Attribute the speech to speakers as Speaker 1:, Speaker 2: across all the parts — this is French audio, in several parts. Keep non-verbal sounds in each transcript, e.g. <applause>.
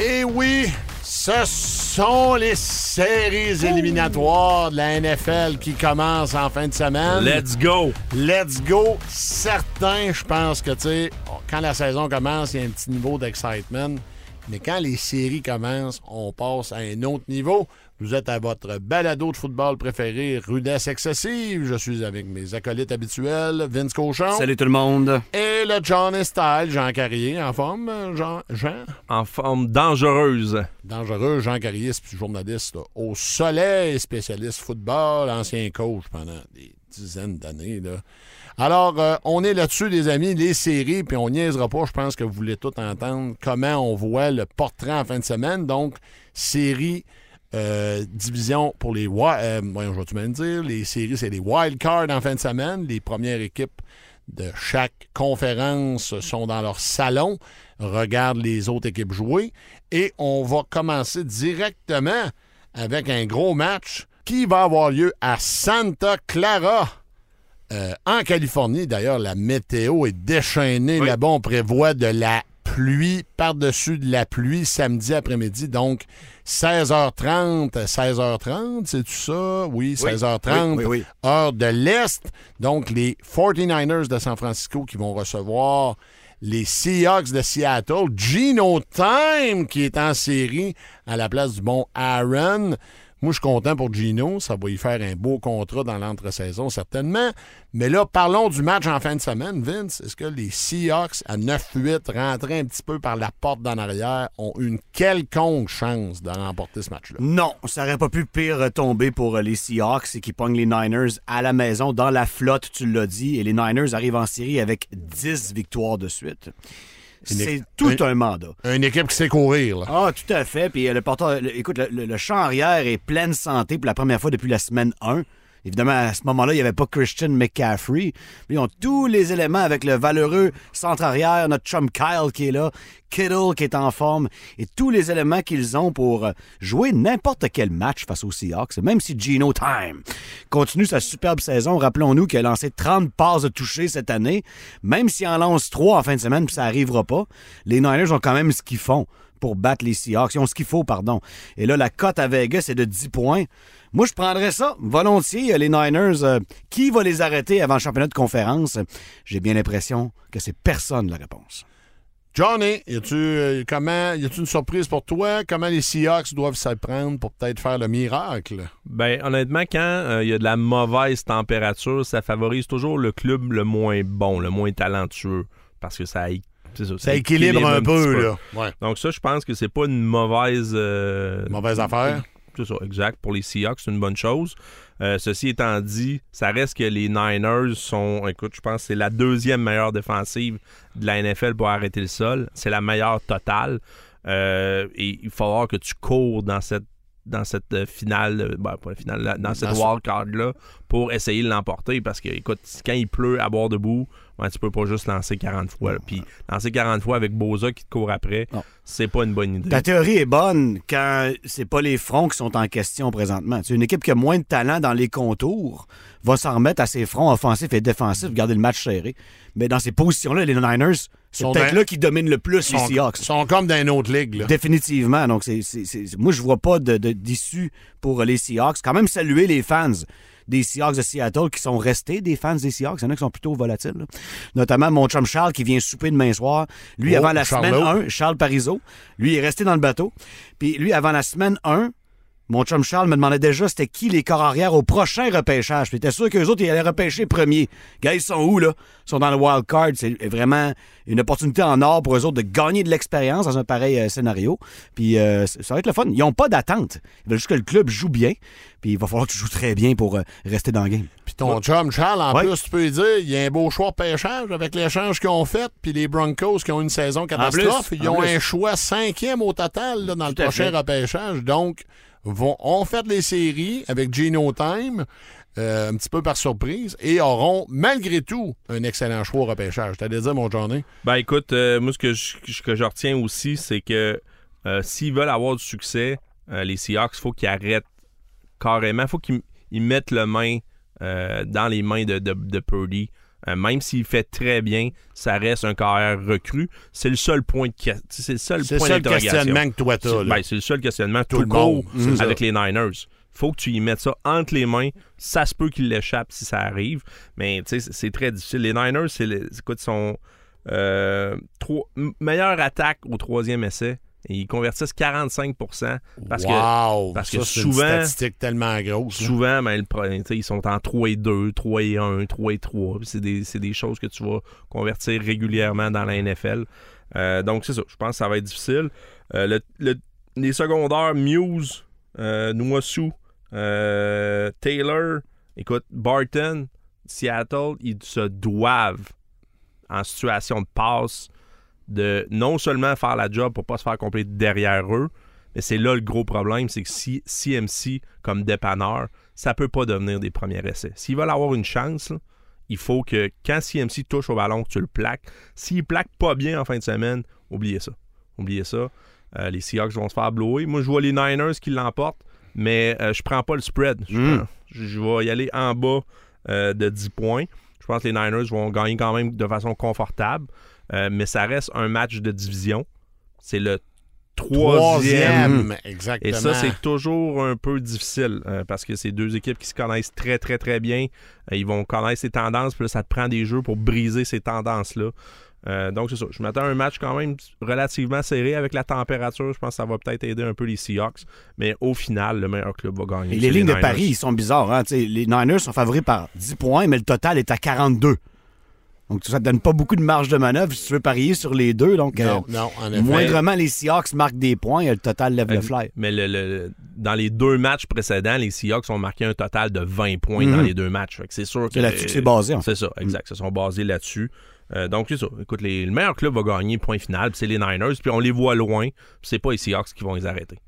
Speaker 1: Et oui, ce sont les séries éliminatoires de la NFL qui commencent en fin de semaine.
Speaker 2: Let's go!
Speaker 1: Let's go! Certains, je pense que, tu sais, quand la saison commence, il y a un petit niveau d'excitement. Mais quand les séries commencent, on passe à un autre niveau. Vous êtes à votre balado de football préféré, Rudesse Excessive. Je suis avec mes acolytes habituels, Vince Cochon.
Speaker 2: Salut tout le monde!
Speaker 1: Et le Johnny Style, Jean Carrier, en forme, Jean? Jean?
Speaker 2: En forme dangereuse.
Speaker 1: Dangereux, Jean Carrier, c'est journaliste là, au soleil, spécialiste football, ancien coach pendant des dizaines d'années. là. Alors, euh, on est là-dessus, les amis, les séries, puis on niaisera pas. Je pense que vous voulez tout entendre comment on voit le portrait en fin de semaine. Donc, série, euh, division pour les. Euh, voyons, je vais tout même dire. Les séries, c'est les wild cards en fin de semaine. Les premières équipes de chaque conférence sont dans leur salon, regardent les autres équipes jouer. Et on va commencer directement avec un gros match qui va avoir lieu à Santa Clara. Euh, en Californie, d'ailleurs, la météo est déchaînée.
Speaker 2: Oui.
Speaker 1: Là-bas, on prévoit de la pluie par-dessus de la pluie samedi après-midi. Donc, 16h30, 16h30, c'est-tu ça? Oui, 16h30,
Speaker 2: Oui, oui, oui.
Speaker 1: heure de l'Est. Donc, les 49ers de San Francisco qui vont recevoir les Seahawks de Seattle. Gino Time qui est en série à la place du bon Aaron. Moi, je suis content pour Gino. Ça va y faire un beau contrat dans l'entre-saison, certainement. Mais là, parlons du match en fin de semaine. Vince, est-ce que les Seahawks à 9-8, rentrés un petit peu par la porte d'en arrière, ont une quelconque chance de remporter ce match-là?
Speaker 3: Non, ça aurait pas pu pire tomber pour euh, les Seahawks et qui pognent les Niners à la maison, dans la flotte, tu l'as dit, et les Niners arrivent en série avec 10 victoires de suite. C'est tout
Speaker 1: un-
Speaker 3: un mandat.
Speaker 1: Une équipe qui sait courir, là.
Speaker 3: Ah, tout à fait. Puis euh, le porteur, le- écoute, le, le- le champ arrière est pleine santé pour la première fois depuis la semaine 1. Évidemment, à ce moment-là, il n'y avait pas Christian McCaffrey. Ils ont tous les éléments avec le valeureux centre-arrière, notre chum Kyle qui est là, Kittle qui est en forme, et tous les éléments qu'ils ont pour euh, jouer n'importe quel match face aux Seahawks, même si Gino Time continue sa superbe saison. Rappelons-nous qu'il a lancé 30 passes de toucher cette année. Même s'il en lance 3 en fin de semaine, puis ça n'arrivera pas, les Niners ont quand même ce qu'ils font pour battre les Seahawks. Ils ont ce qu'il faut, pardon. Et là, la cote à Vegas est de 10 points. Moi, je prendrais ça volontiers, euh, les Niners. euh, qui va les arrêter avant le championnat de conférence? J'ai bien l'impression que c'est personne la réponse.
Speaker 1: Johnny, y a-tu euh, comment y a-tu une surprise pour toi? Comment les Seahawks doivent s'y prendre pour peut-être faire le miracle?
Speaker 2: Ben, honnêtement, quand euh, il y a de la mauvaise température, ça favorise toujours le club le moins bon, le moins talentueux. Parce que ça, ça,
Speaker 1: Ça équilibre un peu là. Ouais.
Speaker 2: Donc ça, je pense que c'est pas une mauvaise... euh,
Speaker 1: Mauvaise affaire?
Speaker 2: C'est ça, exact. Pour les Seahawks, c'est une bonne chose. Euh, ceci étant dit, ça reste que les Niners sont, écoute, je pense que c'est la deuxième meilleure défensive de la NFL pour arrêter le sol. C'est la meilleure totale. Euh, et il va falloir que tu cours dans cette dans cette euh, finale, euh, ben, pas la finale, là, dans cette
Speaker 1: ce-
Speaker 2: wildcard-là pour essayer de l'emporter parce que, écoute, quand il pleut à bord debout, ben, tu peux pas juste lancer 40 fois. là. Puis lancer 40 fois avec Boza qui te court après, c'est pas une bonne idée.
Speaker 3: Ta théorie est bonne quand c'est pas les fronts qui sont en question présentement. C'est une équipe qui a moins de talent dans les contours va s'en remettre à ses fronts offensifs et défensifs, garder le match serré. Mais dans ces positions-là, les Niners, c'est
Speaker 1: Sont
Speaker 3: peut-être là qui dominent le plus les Seahawks.
Speaker 1: sont comme dans une autre ligue là.
Speaker 3: Définitivement. Donc, c'est, moi, je vois pas de, de- d'issue pour les Seahawks. Quand même saluer les fans des Seahawks de Seattle qui sont restés des fans des Seahawks. Il y en a qui sont plutôt volatiles. là. Notamment mon chum Charles qui vient souper demain soir. Lui,
Speaker 1: Oh,
Speaker 3: avant la semaine 1, Charles Parizeau, lui est resté dans le bateau. Puis lui, avant la semaine 1, Mon chum Charles me demandait déjà c'était qui les corps arrière au prochain repêchage. Puis était sûr qu'eux autres, ils allaient repêcher premier. Gars, ils sont où, là? Ils sont dans le wild card. C'est vraiment une opportunité en or pour eux autres de gagner de l'expérience dans un pareil euh, scénario. Puis euh, ça va être le fun. Ils n'ont pas d'attente. Ils veulent juste que le club joue bien. Puis il va falloir que tu joues très bien pour euh, rester dans le game.
Speaker 1: Puis ton chum Charles, en
Speaker 3: Ouais.
Speaker 1: plus, tu peux lui dire, il y a un beau choix de pêchage avec l'échange qu'ils ont fait, puis les Broncos qui ont une saison catastrophe.
Speaker 3: plus,
Speaker 1: ils ont
Speaker 3: plus.
Speaker 1: un choix cinquième au total là, dans
Speaker 3: Tout
Speaker 1: le prochain
Speaker 3: fait.
Speaker 1: repêchage. Donc, vont, ont fait les séries avec Geno Time, euh, un petit peu par surprise, et auront, malgré tout, un excellent choix au repêchage. T'allais dire, mon Johnny?
Speaker 2: Ben écoute, euh, moi ce que je, que je retiens aussi, c'est que euh, s'ils veulent avoir du succès, les Seahawks, il faut qu'ils arrêtent carrément. Il faut qu'ils ils mettent le main dans les mains de, de, de Purdy. Euh, même s'il fait très bien, ça reste un carrière recru. C'est le seul point de c'est le seul
Speaker 1: C'est le
Speaker 2: point
Speaker 1: seul
Speaker 2: d'interrogation.
Speaker 1: questionnement que toi t'as.
Speaker 2: Ben, c'est le seul questionnement
Speaker 1: Tout
Speaker 2: tout,
Speaker 1: le
Speaker 2: court avec les Niners. Faut que tu y mettes ça entre les mains. Ça se peut qu'il l'échappe si ça arrive. Mais c'est- très difficile. Les Niners, c'est le- écoute, sont euh, trois- meilleure attaque au troisième essai. Et ils convertissent 45 parce que
Speaker 1: wow!
Speaker 2: parce
Speaker 1: ça,
Speaker 2: que
Speaker 1: c'est une
Speaker 2: souvent-
Speaker 1: statistique tellement grosse.
Speaker 2: souvent, ben, le ils sont en 3 et 2, 3 et 1, 3 et 3. Puis C'est des, choses que tu vas convertir régulièrement dans la NFL. Euh, donc, c'est ça. Je pense que ça va être difficile. Euh, le- le- les secondaires, Muse, euh, euh, Taylor, écoute, Barton, Seattle, ils se doivent, en situation de passe, de non seulement faire la job pour pas se faire compléter derrière eux, mais c'est là le gros problème, c'est que si CMC, comme dépanneur, ça peut pas devenir des premiers essais. S'ils veulent avoir une chance, là, il faut que quand CMC touche au ballon, que tu le plaques. S'il plaque pas bien en fin de semaine, oubliez ça. Oubliez ça. Euh, les Seahawks vont se faire blower. Moi, je vois les Niners qui l'emportent, mais euh, je prends pas le spread. Je,
Speaker 3: Mm.
Speaker 2: je vais y aller en bas euh, de 10 points. Je pense que les Niners vont gagner quand même de façon confortable, euh, mais ça reste un match de division. C'est le troisième
Speaker 1: Troisième, exactement.
Speaker 2: et ça, c'est toujours un peu difficile euh, parce que c'est deux équipes qui se connaissent très, très, très bien. Euh, ils vont connaître ces tendances, puis là, ça te prend des jeux pour briser ces tendances-là. Euh, donc, c'est ça. Je m'attends à un match quand même relativement serré avec la température. Je pense que ça va peut-être aider un peu les Seahawks. Mais au final, le meilleur club va gagner.
Speaker 3: Et les lignes de. Paris, ils sont bizarres. Hein? Les Niners sont favoris par 10 points, mais le total est à 42. Donc, ça te donne pas beaucoup de marge de manœuvre si tu veux parier sur les deux. Donc,
Speaker 1: Non,
Speaker 3: euh,
Speaker 1: non, en effet.
Speaker 3: moindrement les Seahawks marquent des points et le total lève le fly.
Speaker 2: Mais le- le- dans les deux matchs précédents, les Seahawks ont marqué un total de 20 points
Speaker 3: Mhm.
Speaker 2: dans les deux matchs. Fait que c'est sûr que.
Speaker 3: C'est là-dessus que c'est basé, en fait.
Speaker 2: C'est ça, exact. Ils se sont basés là-dessus. Euh, donc, c'est ça. Écoute, les- le meilleur club va gagner, point final. puis C'est les Niners. Puis on les voit loin. puis c'est pas les Seahawks qui vont les arrêter.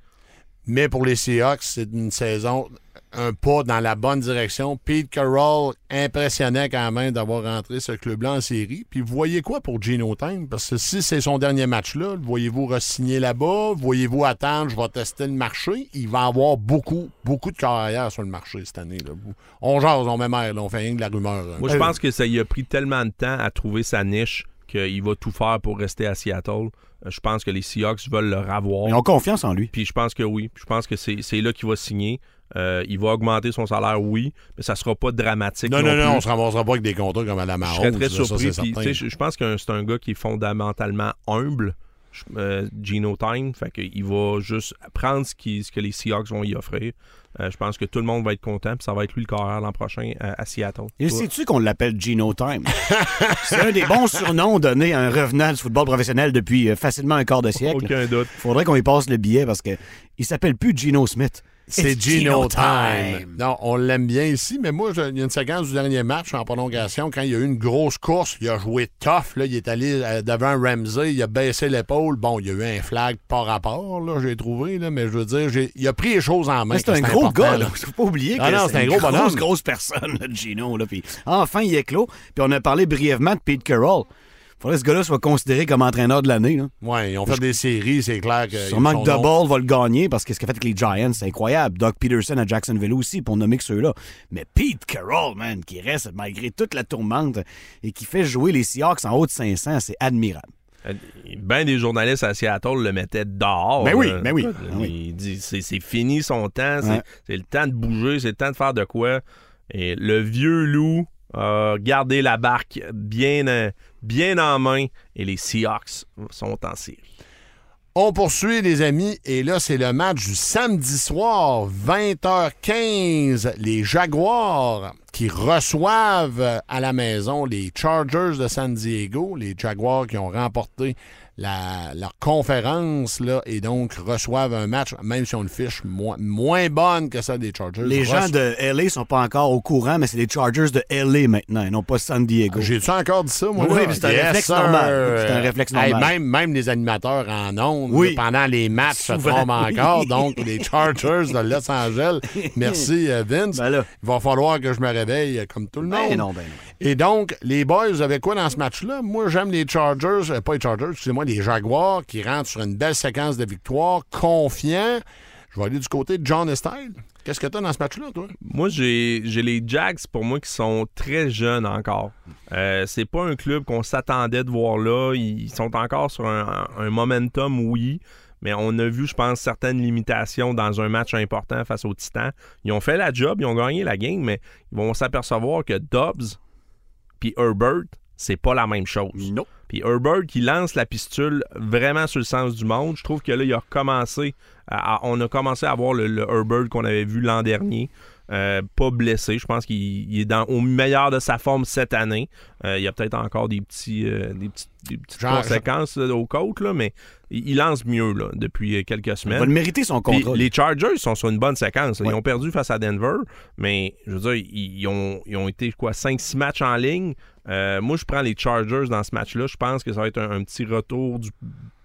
Speaker 1: Mais pour les Seahawks, c'est une saison, un pas dans la bonne direction. Pete Carroll impressionnait quand même d'avoir rentré ce club-là en série. Puis vous voyez quoi pour Gino Time? Parce que si c'est son dernier match-là, le voyez-vous re-signer là-bas? Voyez-vous attendre, je vais tester le marché? Il va avoir beaucoup, beaucoup de carrières sur le marché cette année. Là. On jase, on met mer, là, on fait rien que de la rumeur. hein.
Speaker 2: Moi, je pense que ça y a pris tellement de temps à trouver sa niche qu'il va tout faire pour rester à Seattle. Euh, Je pense que les Seahawks veulent le ravoir.
Speaker 3: Ils ont confiance en lui.
Speaker 2: Puis je pense que oui. Je pense que c'est c'est là qu'il va signer. Euh, il va augmenter son salaire, oui, mais ça sera pas dramatique.
Speaker 1: non,
Speaker 2: non,
Speaker 1: non,
Speaker 2: plus.
Speaker 1: on se ramassera pas avec des contrats comme à la
Speaker 2: Je
Speaker 1: Mahomes.
Speaker 2: serais très
Speaker 1: ça,
Speaker 2: surpris. Je je pense que c'est un gars qui est fondamentalement humble, je- euh, Gino Time. Fait qu'il va juste prendre ce, qui- ce que les Seahawks vont y offrir. Euh, je pense que tout le monde va être content. Puis ça va être lui le carrière l'an prochain à, à Seattle.
Speaker 3: Et sais-tu qu'on l'appelle Gino Time? <laughs> c'est un des bons surnoms donnés à un revenant du football professionnel depuis euh, facilement un quart de siècle.
Speaker 2: Aucun doute.
Speaker 3: Faudrait qu'on y passe le billet parce que il s'appelle plus Gino Smith.
Speaker 1: C'est Gino Time. Non, on l'aime bien ici, mais moi, je- il y a une séquence du dernier match en prolongation, quand il y a eu une grosse course, il a joué tough, là, il est allé euh, devant Ramsey, il a baissé l'épaule. Bon, il y a eu un flag par rapport, là, j'ai trouvé, là, mais je veux dire, il a pris les choses en main.
Speaker 3: C'est un gros gars,
Speaker 1: là.
Speaker 3: Faut pas oublier que
Speaker 1: Ah non,
Speaker 3: c'est
Speaker 1: c'est un
Speaker 3: une
Speaker 1: gros
Speaker 3: grosse,
Speaker 1: bonhomme.
Speaker 3: grosse personne, là, Gino. Là. Puis enfin, il est clos. Puis on a parlé brièvement de Pete Carroll. Faudrait que ce gars-là soit considéré comme entraîneur de l'année.
Speaker 1: Ouais, ils ont fait des séries, c'est clair que.
Speaker 3: Sûrement que
Speaker 1: nom-
Speaker 3: Double va le gagner parce que ce qu'il a fait avec les Giants, c'est incroyable. Doug Peterson à Jacksonville aussi, pour nommer que ceux-là. Mais Pete Carroll, man, qui reste malgré toute la tourmente et qui fait jouer les Seahawks en haut de 500, c'est admirable.
Speaker 2: Ben des journalistes à Seattle le mettaient dehors.
Speaker 3: Ben oui,
Speaker 2: là.
Speaker 3: ben oui, oui.
Speaker 2: Il dit c'est fini son temps, c'est
Speaker 3: Ouais.
Speaker 2: c'est le temps de bouger, c'est le temps de faire de quoi. Et le vieux loup a gardé la barque bien, euh, bien en main et les Seahawks sont en série.
Speaker 1: On poursuit, les amis, et là, c'est le match du samedi soir, 20h15. Les Jaguars qui reçoivent à la maison les Chargers de San Diego, les Jaguars qui ont remporté la, leur conférence là, et donc reçoivent un match, même si on le fiche moins, moins bonne que ça des Chargers.
Speaker 3: Les gens de LA sont pas encore au courant, mais c'est les Chargers de LA maintenant, et non pas San Diego.
Speaker 1: J'ai-tu encore dit ça, moi?
Speaker 3: Oui, mais c'est un
Speaker 1: Yes,
Speaker 3: réflexe normal. C'est un réflexe
Speaker 1: Hey,
Speaker 3: normal.
Speaker 1: même, même les animateurs en ondes,
Speaker 3: Oui.
Speaker 1: pendant les matchs, se trompent encore. Donc, les Chargers de Los Angeles. <laughs> Merci, euh, Vince.
Speaker 3: Ben.
Speaker 1: Il va falloir que je me réveille euh, comme tout le monde.
Speaker 3: Ben non, ben non.
Speaker 1: Et donc, les boys, vous avez quoi dans ce match-là? Moi, j'aime les Chargers, euh, pas les Chargers, excusez-moi, les Jaguars qui rentrent sur une belle séquence de victoires, confiants. Je vais aller du côté de John Style. Qu'est-ce que t'as dans ce match-là, toi?
Speaker 2: Moi, j'ai j'ai les Jags pour moi qui sont très jeunes encore. Euh, c'est pas un club qu'on s'attendait de voir là. Ils sont encore sur un, un momentum, oui. Mais on a vu, je pense, certaines limitations dans un match important face aux Titans. Ils ont fait la job, ils ont gagné la game, mais ils vont s'apercevoir que Dobbs puis Herbert, c'est pas la même chose.
Speaker 3: Non.
Speaker 2: Puis Herbert qui lance la pistule vraiment sur le sens du monde. Je trouve que là, il a à- à- on a commencé à voir le, le Herbert qu'on avait vu l'an dernier. Euh, pas blessé. Je pense qu'il il est dans, au meilleur de sa forme cette année. Euh, il y a peut-être encore des, petits, euh, des, petits- des petites
Speaker 1: Genre-
Speaker 2: conséquences là, aux côtes, là, mais il, il lance mieux là, depuis euh, quelques
Speaker 3: Il
Speaker 2: semaines.
Speaker 3: va le mériter son contrat.
Speaker 2: les Chargers sont sur une bonne séquence. Ils ont perdu face à Denver, mais je veux dire, ils, ils ont, ils ont été quoi 5-6 matchs en ligne. Euh, moi, je prends les Chargers dans ce match-là. Je pense que ça va être un, un petit retour du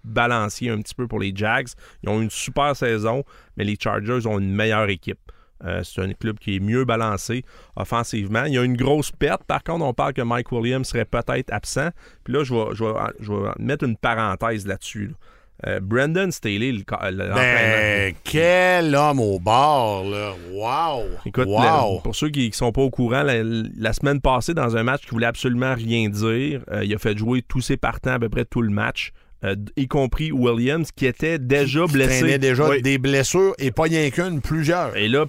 Speaker 2: balancier un petit peu pour les Jags. Ils ont une super saison, mais les Chargers ont une meilleure équipe. Euh, c'est un club qui est mieux balancé offensivement. Il y a une grosse perte. Par contre, on parle que Mike Williams serait peut-être absent. Puis là, je vais, je vais, je vais mettre une parenthèse là-dessus. là. Euh, Brandon Staley, l'entraîneur,
Speaker 1: Ben, quel homme au bord, là. Wow!
Speaker 2: Écoute,
Speaker 1: wow!
Speaker 2: le- pour ceux qui ne sont pas au courant, la, la semaine passée, dans un match qui voulait absolument rien dire, euh, il a fait jouer tous ses partants à peu près tout le match, euh, y compris Williams, qui était déjà
Speaker 1: Qui
Speaker 2: blessé.
Speaker 1: traînait déjà
Speaker 2: Oui.
Speaker 1: des blessures et pas rien qu'une, plusieurs.
Speaker 2: Et là,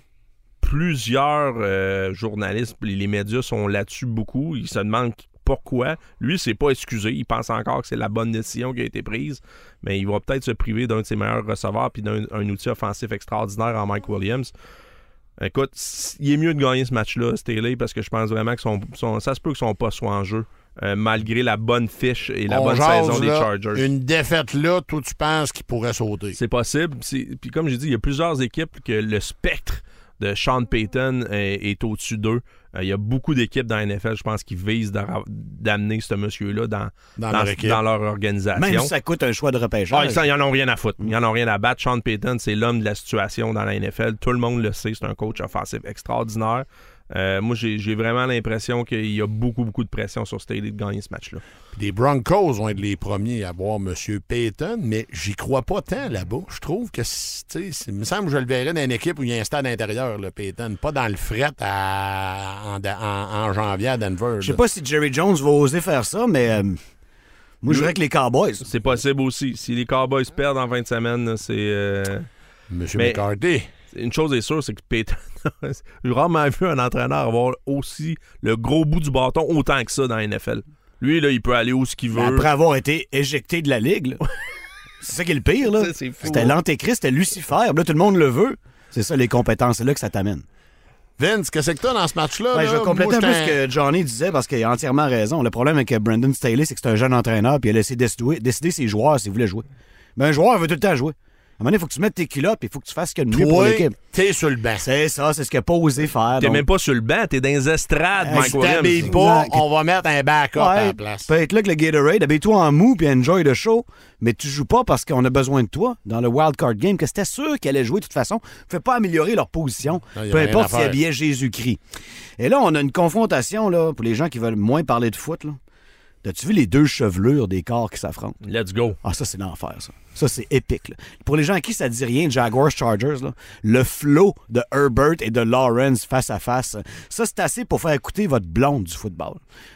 Speaker 2: plusieurs euh, journalistes, les les médias sont là-dessus beaucoup. Ils se demandent pourquoi. Lui, c'est pas excusé. Il pense encore que c'est la bonne décision qui a été prise. Mais il va peut-être se priver d'un de ses meilleurs receveurs puis d'un un outil offensif extraordinaire en Mike Williams. Écoute, il est mieux de gagner ce match-là, Staley, parce que je pense vraiment que son, son- ça se peut que son poste soit en jeu, euh, malgré la bonne fiche et la
Speaker 1: On
Speaker 2: bonne
Speaker 1: jase,
Speaker 2: saison des Chargers.
Speaker 1: Une défaite là, toi, tu penses qu'il pourrait sauter.
Speaker 2: C'est possible. Puis comme j'ai dit, il y a plusieurs équipes que le spectre de Sean Payton est, est au-dessus d'eux. Euh, il y a beaucoup d'équipes dans la NFL, je pense, qui visent d'amener ce monsieur-là dans,
Speaker 1: Dans
Speaker 2: dans,
Speaker 1: leur équipe.
Speaker 2: dans leur organisation.
Speaker 3: Même si ça coûte un choix de
Speaker 2: Ah,
Speaker 3: repêchage.
Speaker 2: ça, ils en ont rien à foutre. Ils en ont rien à battre. Sean Payton, c'est l'homme de la situation dans la NFL. Tout le monde le sait. C'est un coach offensif extraordinaire. Euh, moi, j'ai vraiment l'impression qu'il y a beaucoup, beaucoup de pression sur Staley de gagner ce match-là.
Speaker 1: Les Broncos vont être les premiers à voir M. Payton, mais j'y crois pas tant là-bas. Je trouve que, tu sais, il me semble que je le verrais dans une équipe où il y a un stade intérieur, le Payton, pas dans le fret à- en, en- en janvier à Denver.
Speaker 3: Je sais pas si Jerry Jones va oser faire ça, mais euh, moi, je dirais que les Cowboys.
Speaker 2: C'est possible aussi. Si les Cowboys perdent en fin de semaine, c'est... euh,
Speaker 1: M.
Speaker 2: Mais-
Speaker 1: McCarthy.
Speaker 2: Une chose est sûre, c'est que Payton. J'ai <laughs> rarement vu un entraîneur avoir aussi le gros bout du bâton autant que ça dans la NFL. Lui, là, il peut aller où ce qu'il veut.
Speaker 3: Après avoir été éjecté de la ligue, là. <laughs> c'est ça qui est le pire. là. C'était
Speaker 2: hein.
Speaker 3: l'antéchrist, c'était Lucifer. Là, tout le monde le veut. C'est ça, les compétences. C'est là que ça t'amène.
Speaker 1: Vince, qu'est-ce que t'as dans ce match-là? Là?
Speaker 3: je vais compléter un peu ce que Johnny disait parce qu'il a entièrement raison. Le problème avec Brandon Staley, c'est que c'est un jeune entraîneur puis il a laissé décider, décider ses joueurs s'ils voulaient jouer. Mais un joueur veut tout le temps jouer. À un moment donné, il faut que tu mettes tes culottes et il faut que tu fasses ce qu'il y a de mieux pour l'équipe.
Speaker 1: t'es sur le banc.
Speaker 3: C'est ça, c'est ce qu'il n'a pas osé faire.
Speaker 2: T'es
Speaker 3: donc-
Speaker 2: même pas sur le banc, t'es dans les estrades, Mike
Speaker 1: Si
Speaker 2: Williams.
Speaker 1: t'habilles pas,
Speaker 3: Exact.
Speaker 1: on va mettre un backup à la place.
Speaker 3: peut être là que le Gatorade, habille-toi en mou puis enjoy the show, mais tu joues pas parce qu'on a besoin de toi dans le wild card game, que c'était sûr qu'elle allait jouer de toute façon. Ne fait pas améliorer leur position,
Speaker 1: Non, y a
Speaker 3: peu
Speaker 1: rien
Speaker 3: importe
Speaker 1: à
Speaker 3: s'ils
Speaker 1: faire.
Speaker 3: Jésus-Christ. Et là, on a une confrontation là, pour les gens qui veulent moins parler de foot. Là. As-tu vu les deux chevelures des corps qui s'affrontent?
Speaker 2: Let's go.
Speaker 3: Ah, ça, c'est l'enfer, ça. Ça, c'est épique. là. Pour les gens à qui ça dit rien, Jaguars Chargers, là, le flow de Herbert et de Lawrence face à face, ça, c'est assez pour faire écouter votre blonde du football.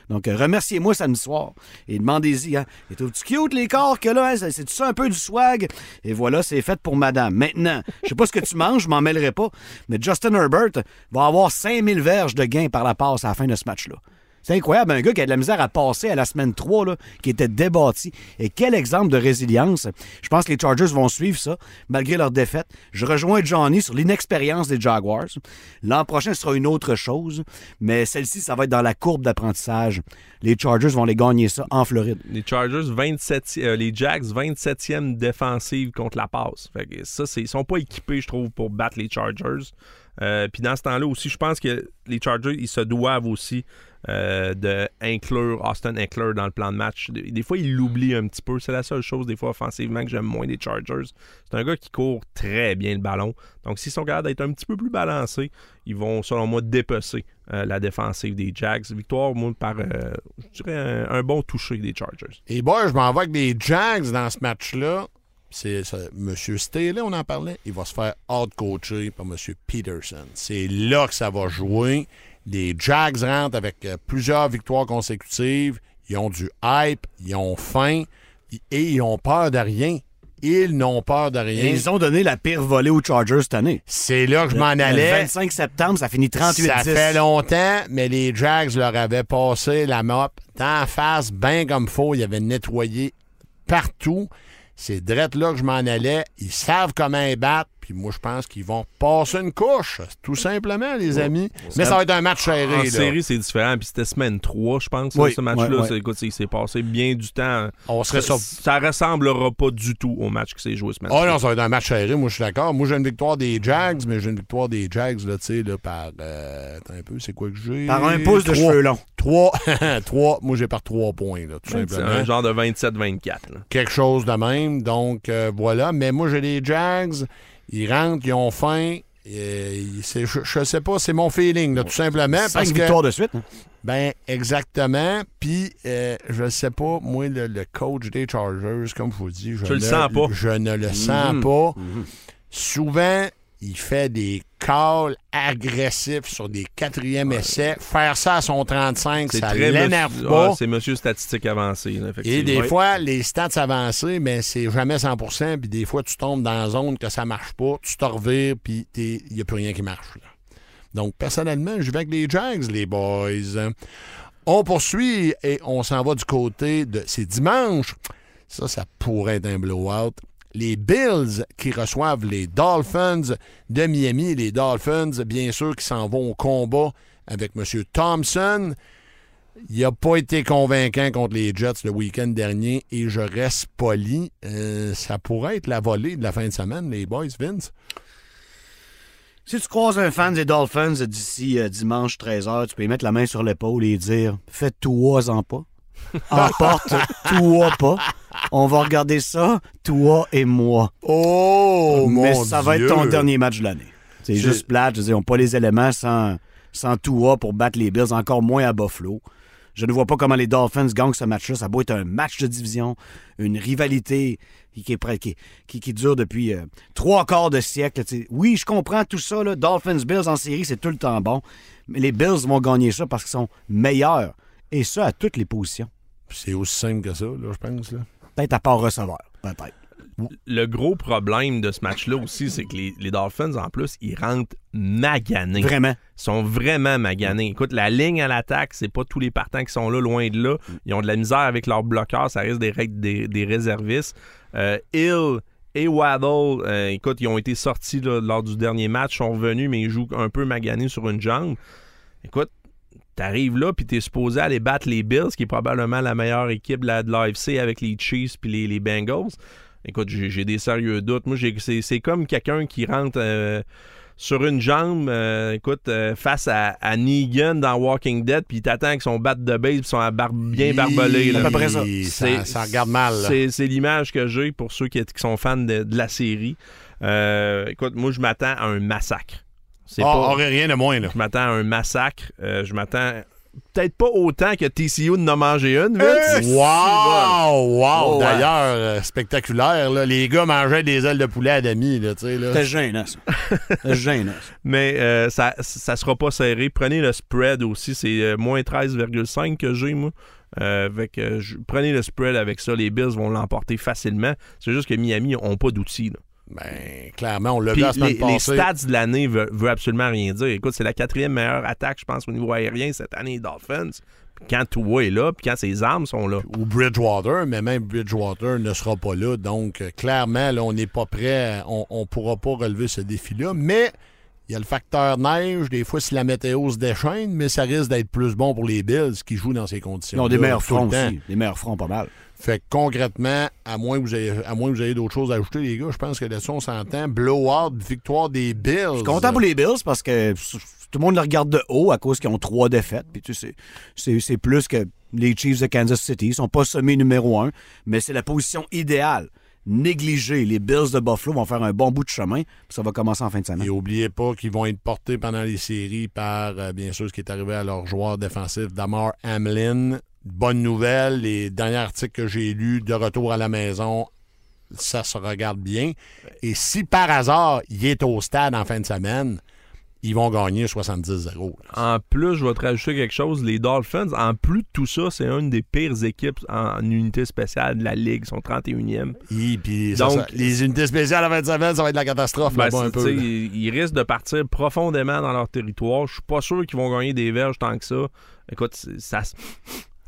Speaker 3: Donc, euh, remerciez-moi samedi soir et demandez-y, hein, et trouves-tu cute les corps que là, hein, c'est ça un peu du swag? Et voilà, c'est fait pour madame. Maintenant, je sais pas ce que tu manges, je m'en mêlerai pas, mais Justin Herbert va avoir 5000 verges de gains par la passe à la fin de ce match-là. C'est incroyable, un gars qui a de la misère à passer à la semaine 3, là, qui était débattu. Et quel exemple de résilience. Je pense que les Chargers vont suivre ça, malgré leur défaite. Je rejoins Johnny sur l'inexpérience des Jaguars. L'an prochain ce sera une autre chose, mais celle-ci, ça va être dans la courbe d'apprentissage. Les Chargers vont les gagner ça en Floride.
Speaker 2: Les Chargers, 27, euh, les Jags, 27e défensive contre la passe. Fait que ça, ils sont pas équipés, je trouve, pour battre les Chargers. Euh, Puis dans ce temps-là aussi, je pense que les Chargers, ils se doivent aussi euh, de inclure Austin Eckler dans le plan de match. Des, des fois, ils l'oublient un petit peu. C'est la seule chose, des fois, offensivement, que j'aime moins des Chargers. C'est un gars qui court très bien le ballon. Donc, s'ils sont capables d'être un petit peu plus balancés, ils vont, selon moi, dépecer euh, la défensive des Jags. Victoire, moi, par, euh, je dirais, un, bon toucher des Chargers.
Speaker 1: Et boy, je m'en vais avec les Jags dans ce match-là. C'est ça, M. Staley, on en parlait. Il va se faire out-coacher par M. Peterson. C'est là que ça va jouer. Les Jags rentrent avec euh, plusieurs victoires consécutives. Ils ont du hype, ils ont faim et ils ont peur de rien. Ils n'ont peur de rien.
Speaker 3: ils ont donné la pire volée aux Chargers cette année.
Speaker 1: C'est là que je m'en
Speaker 3: Le
Speaker 1: allais.
Speaker 3: 25 septembre, ça finit 38-10.
Speaker 1: Ça fait longtemps, mais les Jags leur avaient passé la mop tant en face, bien comme faut. Ils avaient nettoyé partout. C'est drette là que je m'en allais. Ils savent comment ils battent. Puis moi, je pense qu'ils vont passer une couche. Tout simplement, les amis. Mais ça va être un match serré.
Speaker 2: En
Speaker 1: là.
Speaker 2: série, c'est différent. Puis c'était semaine 3, je pense,
Speaker 3: Oui,
Speaker 2: là, ce match-là.
Speaker 3: ouais,
Speaker 2: Écoute, il s'est passé bien du temps.
Speaker 1: On serait
Speaker 2: ça,
Speaker 1: sur-
Speaker 2: ça ressemblera pas du tout au match qui s'est joué ce match.
Speaker 1: Oh non, ça va être un match serré. Moi, je suis d'accord. Moi, j'ai une victoire des Jags, mais j'ai une victoire des Jags, là, tu sais, là, par. euh, attends un peu, c'est quoi que j'ai?
Speaker 3: Par un pouce de
Speaker 1: Trois.
Speaker 3: cheveux longs.
Speaker 1: Trois. <laughs> trois. Moi, j'ai par trois points, là, tout
Speaker 2: C'est
Speaker 1: simplement.
Speaker 2: un genre de 27-24. là.
Speaker 1: quelque chose de même. Donc, euh, voilà. Mais moi, j'ai les Jags. Ils rentrent, ils ont faim. Je, je sais pas, c'est mon feeling, là, tout simplement.
Speaker 3: Cinq
Speaker 1: Parce que,
Speaker 3: victoires de suite. hein?
Speaker 1: ben, exactement. Puis, euh, je sais pas, moi, le, le coach des Chargers, comme je vous dis, je ne,
Speaker 2: le sens pas.
Speaker 1: Je ne le sens
Speaker 3: Mhm.
Speaker 1: pas. Souvent, il fait des calls agressifs sur des quatrièmes essais. Faire ça à son 35,
Speaker 2: C'est
Speaker 1: ça l'énerve
Speaker 2: monsieur-
Speaker 1: pas.
Speaker 2: ah, c'est monsieur statistique avancé. là,
Speaker 1: Et des
Speaker 2: Oui.
Speaker 1: fois, les stats avancées, mais c'est jamais 100% puis des fois, tu tombes dans la zone que ça marche pas, tu te revires, puis il n'y a plus rien qui marche. là. Donc, personnellement, je vais avec les Jags, les boys. On poursuit et on s'en va du côté de... C'est dimanche. Ça, ça pourrait être un blowout. Les Bills qui reçoivent les Dolphins de Miami. Les Dolphins, bien sûr, qui s'en vont au combat avec M. Thompson. Il n'a pas été convaincant contre les Jets le week-end dernier et je reste poli. Euh, ça pourrait être la volée de la fin de semaine, les boys, Vince?
Speaker 3: Si tu croises un fan des Dolphins d'ici euh, dimanche 13h, tu peux lui mettre la main sur l'épaule et dire Faites toi en pas. Emporte toi pas. On va regarder ça, toi et moi.
Speaker 1: Oh,
Speaker 3: Mais
Speaker 1: mon
Speaker 3: ça va
Speaker 1: Dieu.
Speaker 3: être ton dernier match de l'année. C'est juste plate. Je veux dire, n'ont pas les éléments sans, sans Tua pour battre les Bills, encore moins à Buffalo. Je ne vois pas comment les Dolphins gagnent ce match-là. Ça doit être un match de division, une rivalité qui, est qui, qui- qui dure depuis euh, trois quarts de siècle. Oui, je comprends tout ça. Dolphins-Bills en série, c'est tout le temps bon. Mais les Bills vont gagner ça parce qu'ils sont meilleurs. Et ça à toutes les positions.
Speaker 1: C'est aussi simple que ça, là, je pense. Là.
Speaker 3: Peut-être à part receveur. Peut-être.
Speaker 2: Le gros problème de ce match-là aussi, c'est que les, les Dolphins, en plus, ils rentrent maganés.
Speaker 3: Vraiment.
Speaker 2: Ils sont vraiment maganés. Écoute, la ligne à l'attaque, c'est pas tous les partants qui sont là, loin de là. Ils ont de la misère avec leurs bloqueurs, ça reste des, règles- des, des réservistes. Euh, Hill et Waddle, euh, écoute, ils ont été sortis là, lors du dernier match, sont revenus, mais ils jouent un peu maganés sur une jambe. Écoute, t'arrives là, puis t'es supposé aller battre les Bills, qui est probablement la meilleure équipe de la- de l'AFC avec les Chiefs puis les, les Bengals. Écoute, j'ai j'ai des sérieux doutes. Moi, j'ai- c'est c'est comme quelqu'un qui rentre euh, sur une jambe, euh, écoute, euh, face à, à Negan dans Walking Dead, puis il t'attend avec son bat de base, puis son bar- bien barbelé.
Speaker 3: à peu près ça.
Speaker 1: Ça,
Speaker 2: C'est-
Speaker 1: ça regarde mal.
Speaker 2: C'est c'est l'image que j'ai pour ceux qui, qui sont fans de, de la série. Écoute, moi, je m'attends à un massacre. C'est
Speaker 1: Ah,
Speaker 2: pas-
Speaker 1: aurait rien de moins, là.
Speaker 2: je m'attends à un massacre. Euh, je m'attends peut-être pas autant que TCU de a mangé une, Vince.
Speaker 1: Wow! Wow!
Speaker 3: Oh, ouais.
Speaker 1: D'ailleurs, euh, spectaculaire. Là. Les gars mangeaient des ailes de poulet à demi. Là, tu sais, là.
Speaker 3: C'était gênant, ça. C'était gênant, ça. <laughs>
Speaker 2: Mais euh, ça, ça sera pas serré. Prenez le spread aussi. C'est euh, moins 13,5 que j'ai, moi. Euh, avec, euh, prenez le spread avec ça. Les Bills vont l'emporter facilement. C'est juste que Miami n'ont pas d'outils.
Speaker 1: Ben, clairement, on l'a vu la semaine
Speaker 2: les, les
Speaker 1: passée.
Speaker 2: stats de l'année veulent veut absolument rien dire. Écoute, c'est la quatrième meilleure attaque, je pense, au niveau aérien cette année, les Dolphins. quand Tua est là, puis quand ses armes sont là.
Speaker 1: Ou Bridgewater, mais même Bridgewater ne sera pas là. Donc, euh, clairement, là, on n'est pas prêt. On ne pourra pas relever ce défi-là. Mais il y a le facteur neige. Des fois, si la météo se déchaîne, mais ça risque d'être plus bon pour les Bills qui jouent dans ces conditions.
Speaker 3: Ils ont des meilleurs fronts aussi. Des meilleurs fronts, pas mal.
Speaker 1: Fait que concrètement, à moins que vous ayez, à moins que vous ayez d'autres choses à ajouter, les gars, je pense que là-dessus, on s'entend. Blowout, victoire des Bills.
Speaker 3: Je suis content pour les Bills parce que tout le monde les regarde de haut à cause qu'ils ont trois défaites. Puis tu sais, c'est- plus que les Chiefs de Kansas City. Ils sont pas sommés numéro un, mais c'est la position idéale. Négligés. Les Bills de Buffalo vont faire un bon bout de chemin. puis ça va commencer en fin de semaine.
Speaker 1: Et oubliez pas qu'ils vont être portés pendant les séries par, euh, bien sûr, ce qui est arrivé à leur joueur défensif, Damar Hamlin. Bonne nouvelle, les derniers articles que j'ai lus de retour à la maison, ça se regarde bien. Et si par hasard, il est au stade en fin de semaine, ils vont gagner 70-0. là.
Speaker 2: En plus, je vais te rajouter quelque chose. Les Dolphins, en plus de tout ça, c'est une des pires équipes en, unité spéciale de la Ligue. Ils sont 31e.
Speaker 1: Et puis, ça,
Speaker 2: Donc-
Speaker 1: ça, les unités spéciales en fin de semaine, ça va être la catastrophe
Speaker 2: Ben,
Speaker 1: là-bas un
Speaker 2: c'est-
Speaker 1: peu.
Speaker 2: tu sais,
Speaker 1: là.
Speaker 2: ils, ils risquent de partir profondément dans leur territoire. Je suis pas sûr qu'ils vont gagner des verges tant que ça. Écoute, ça,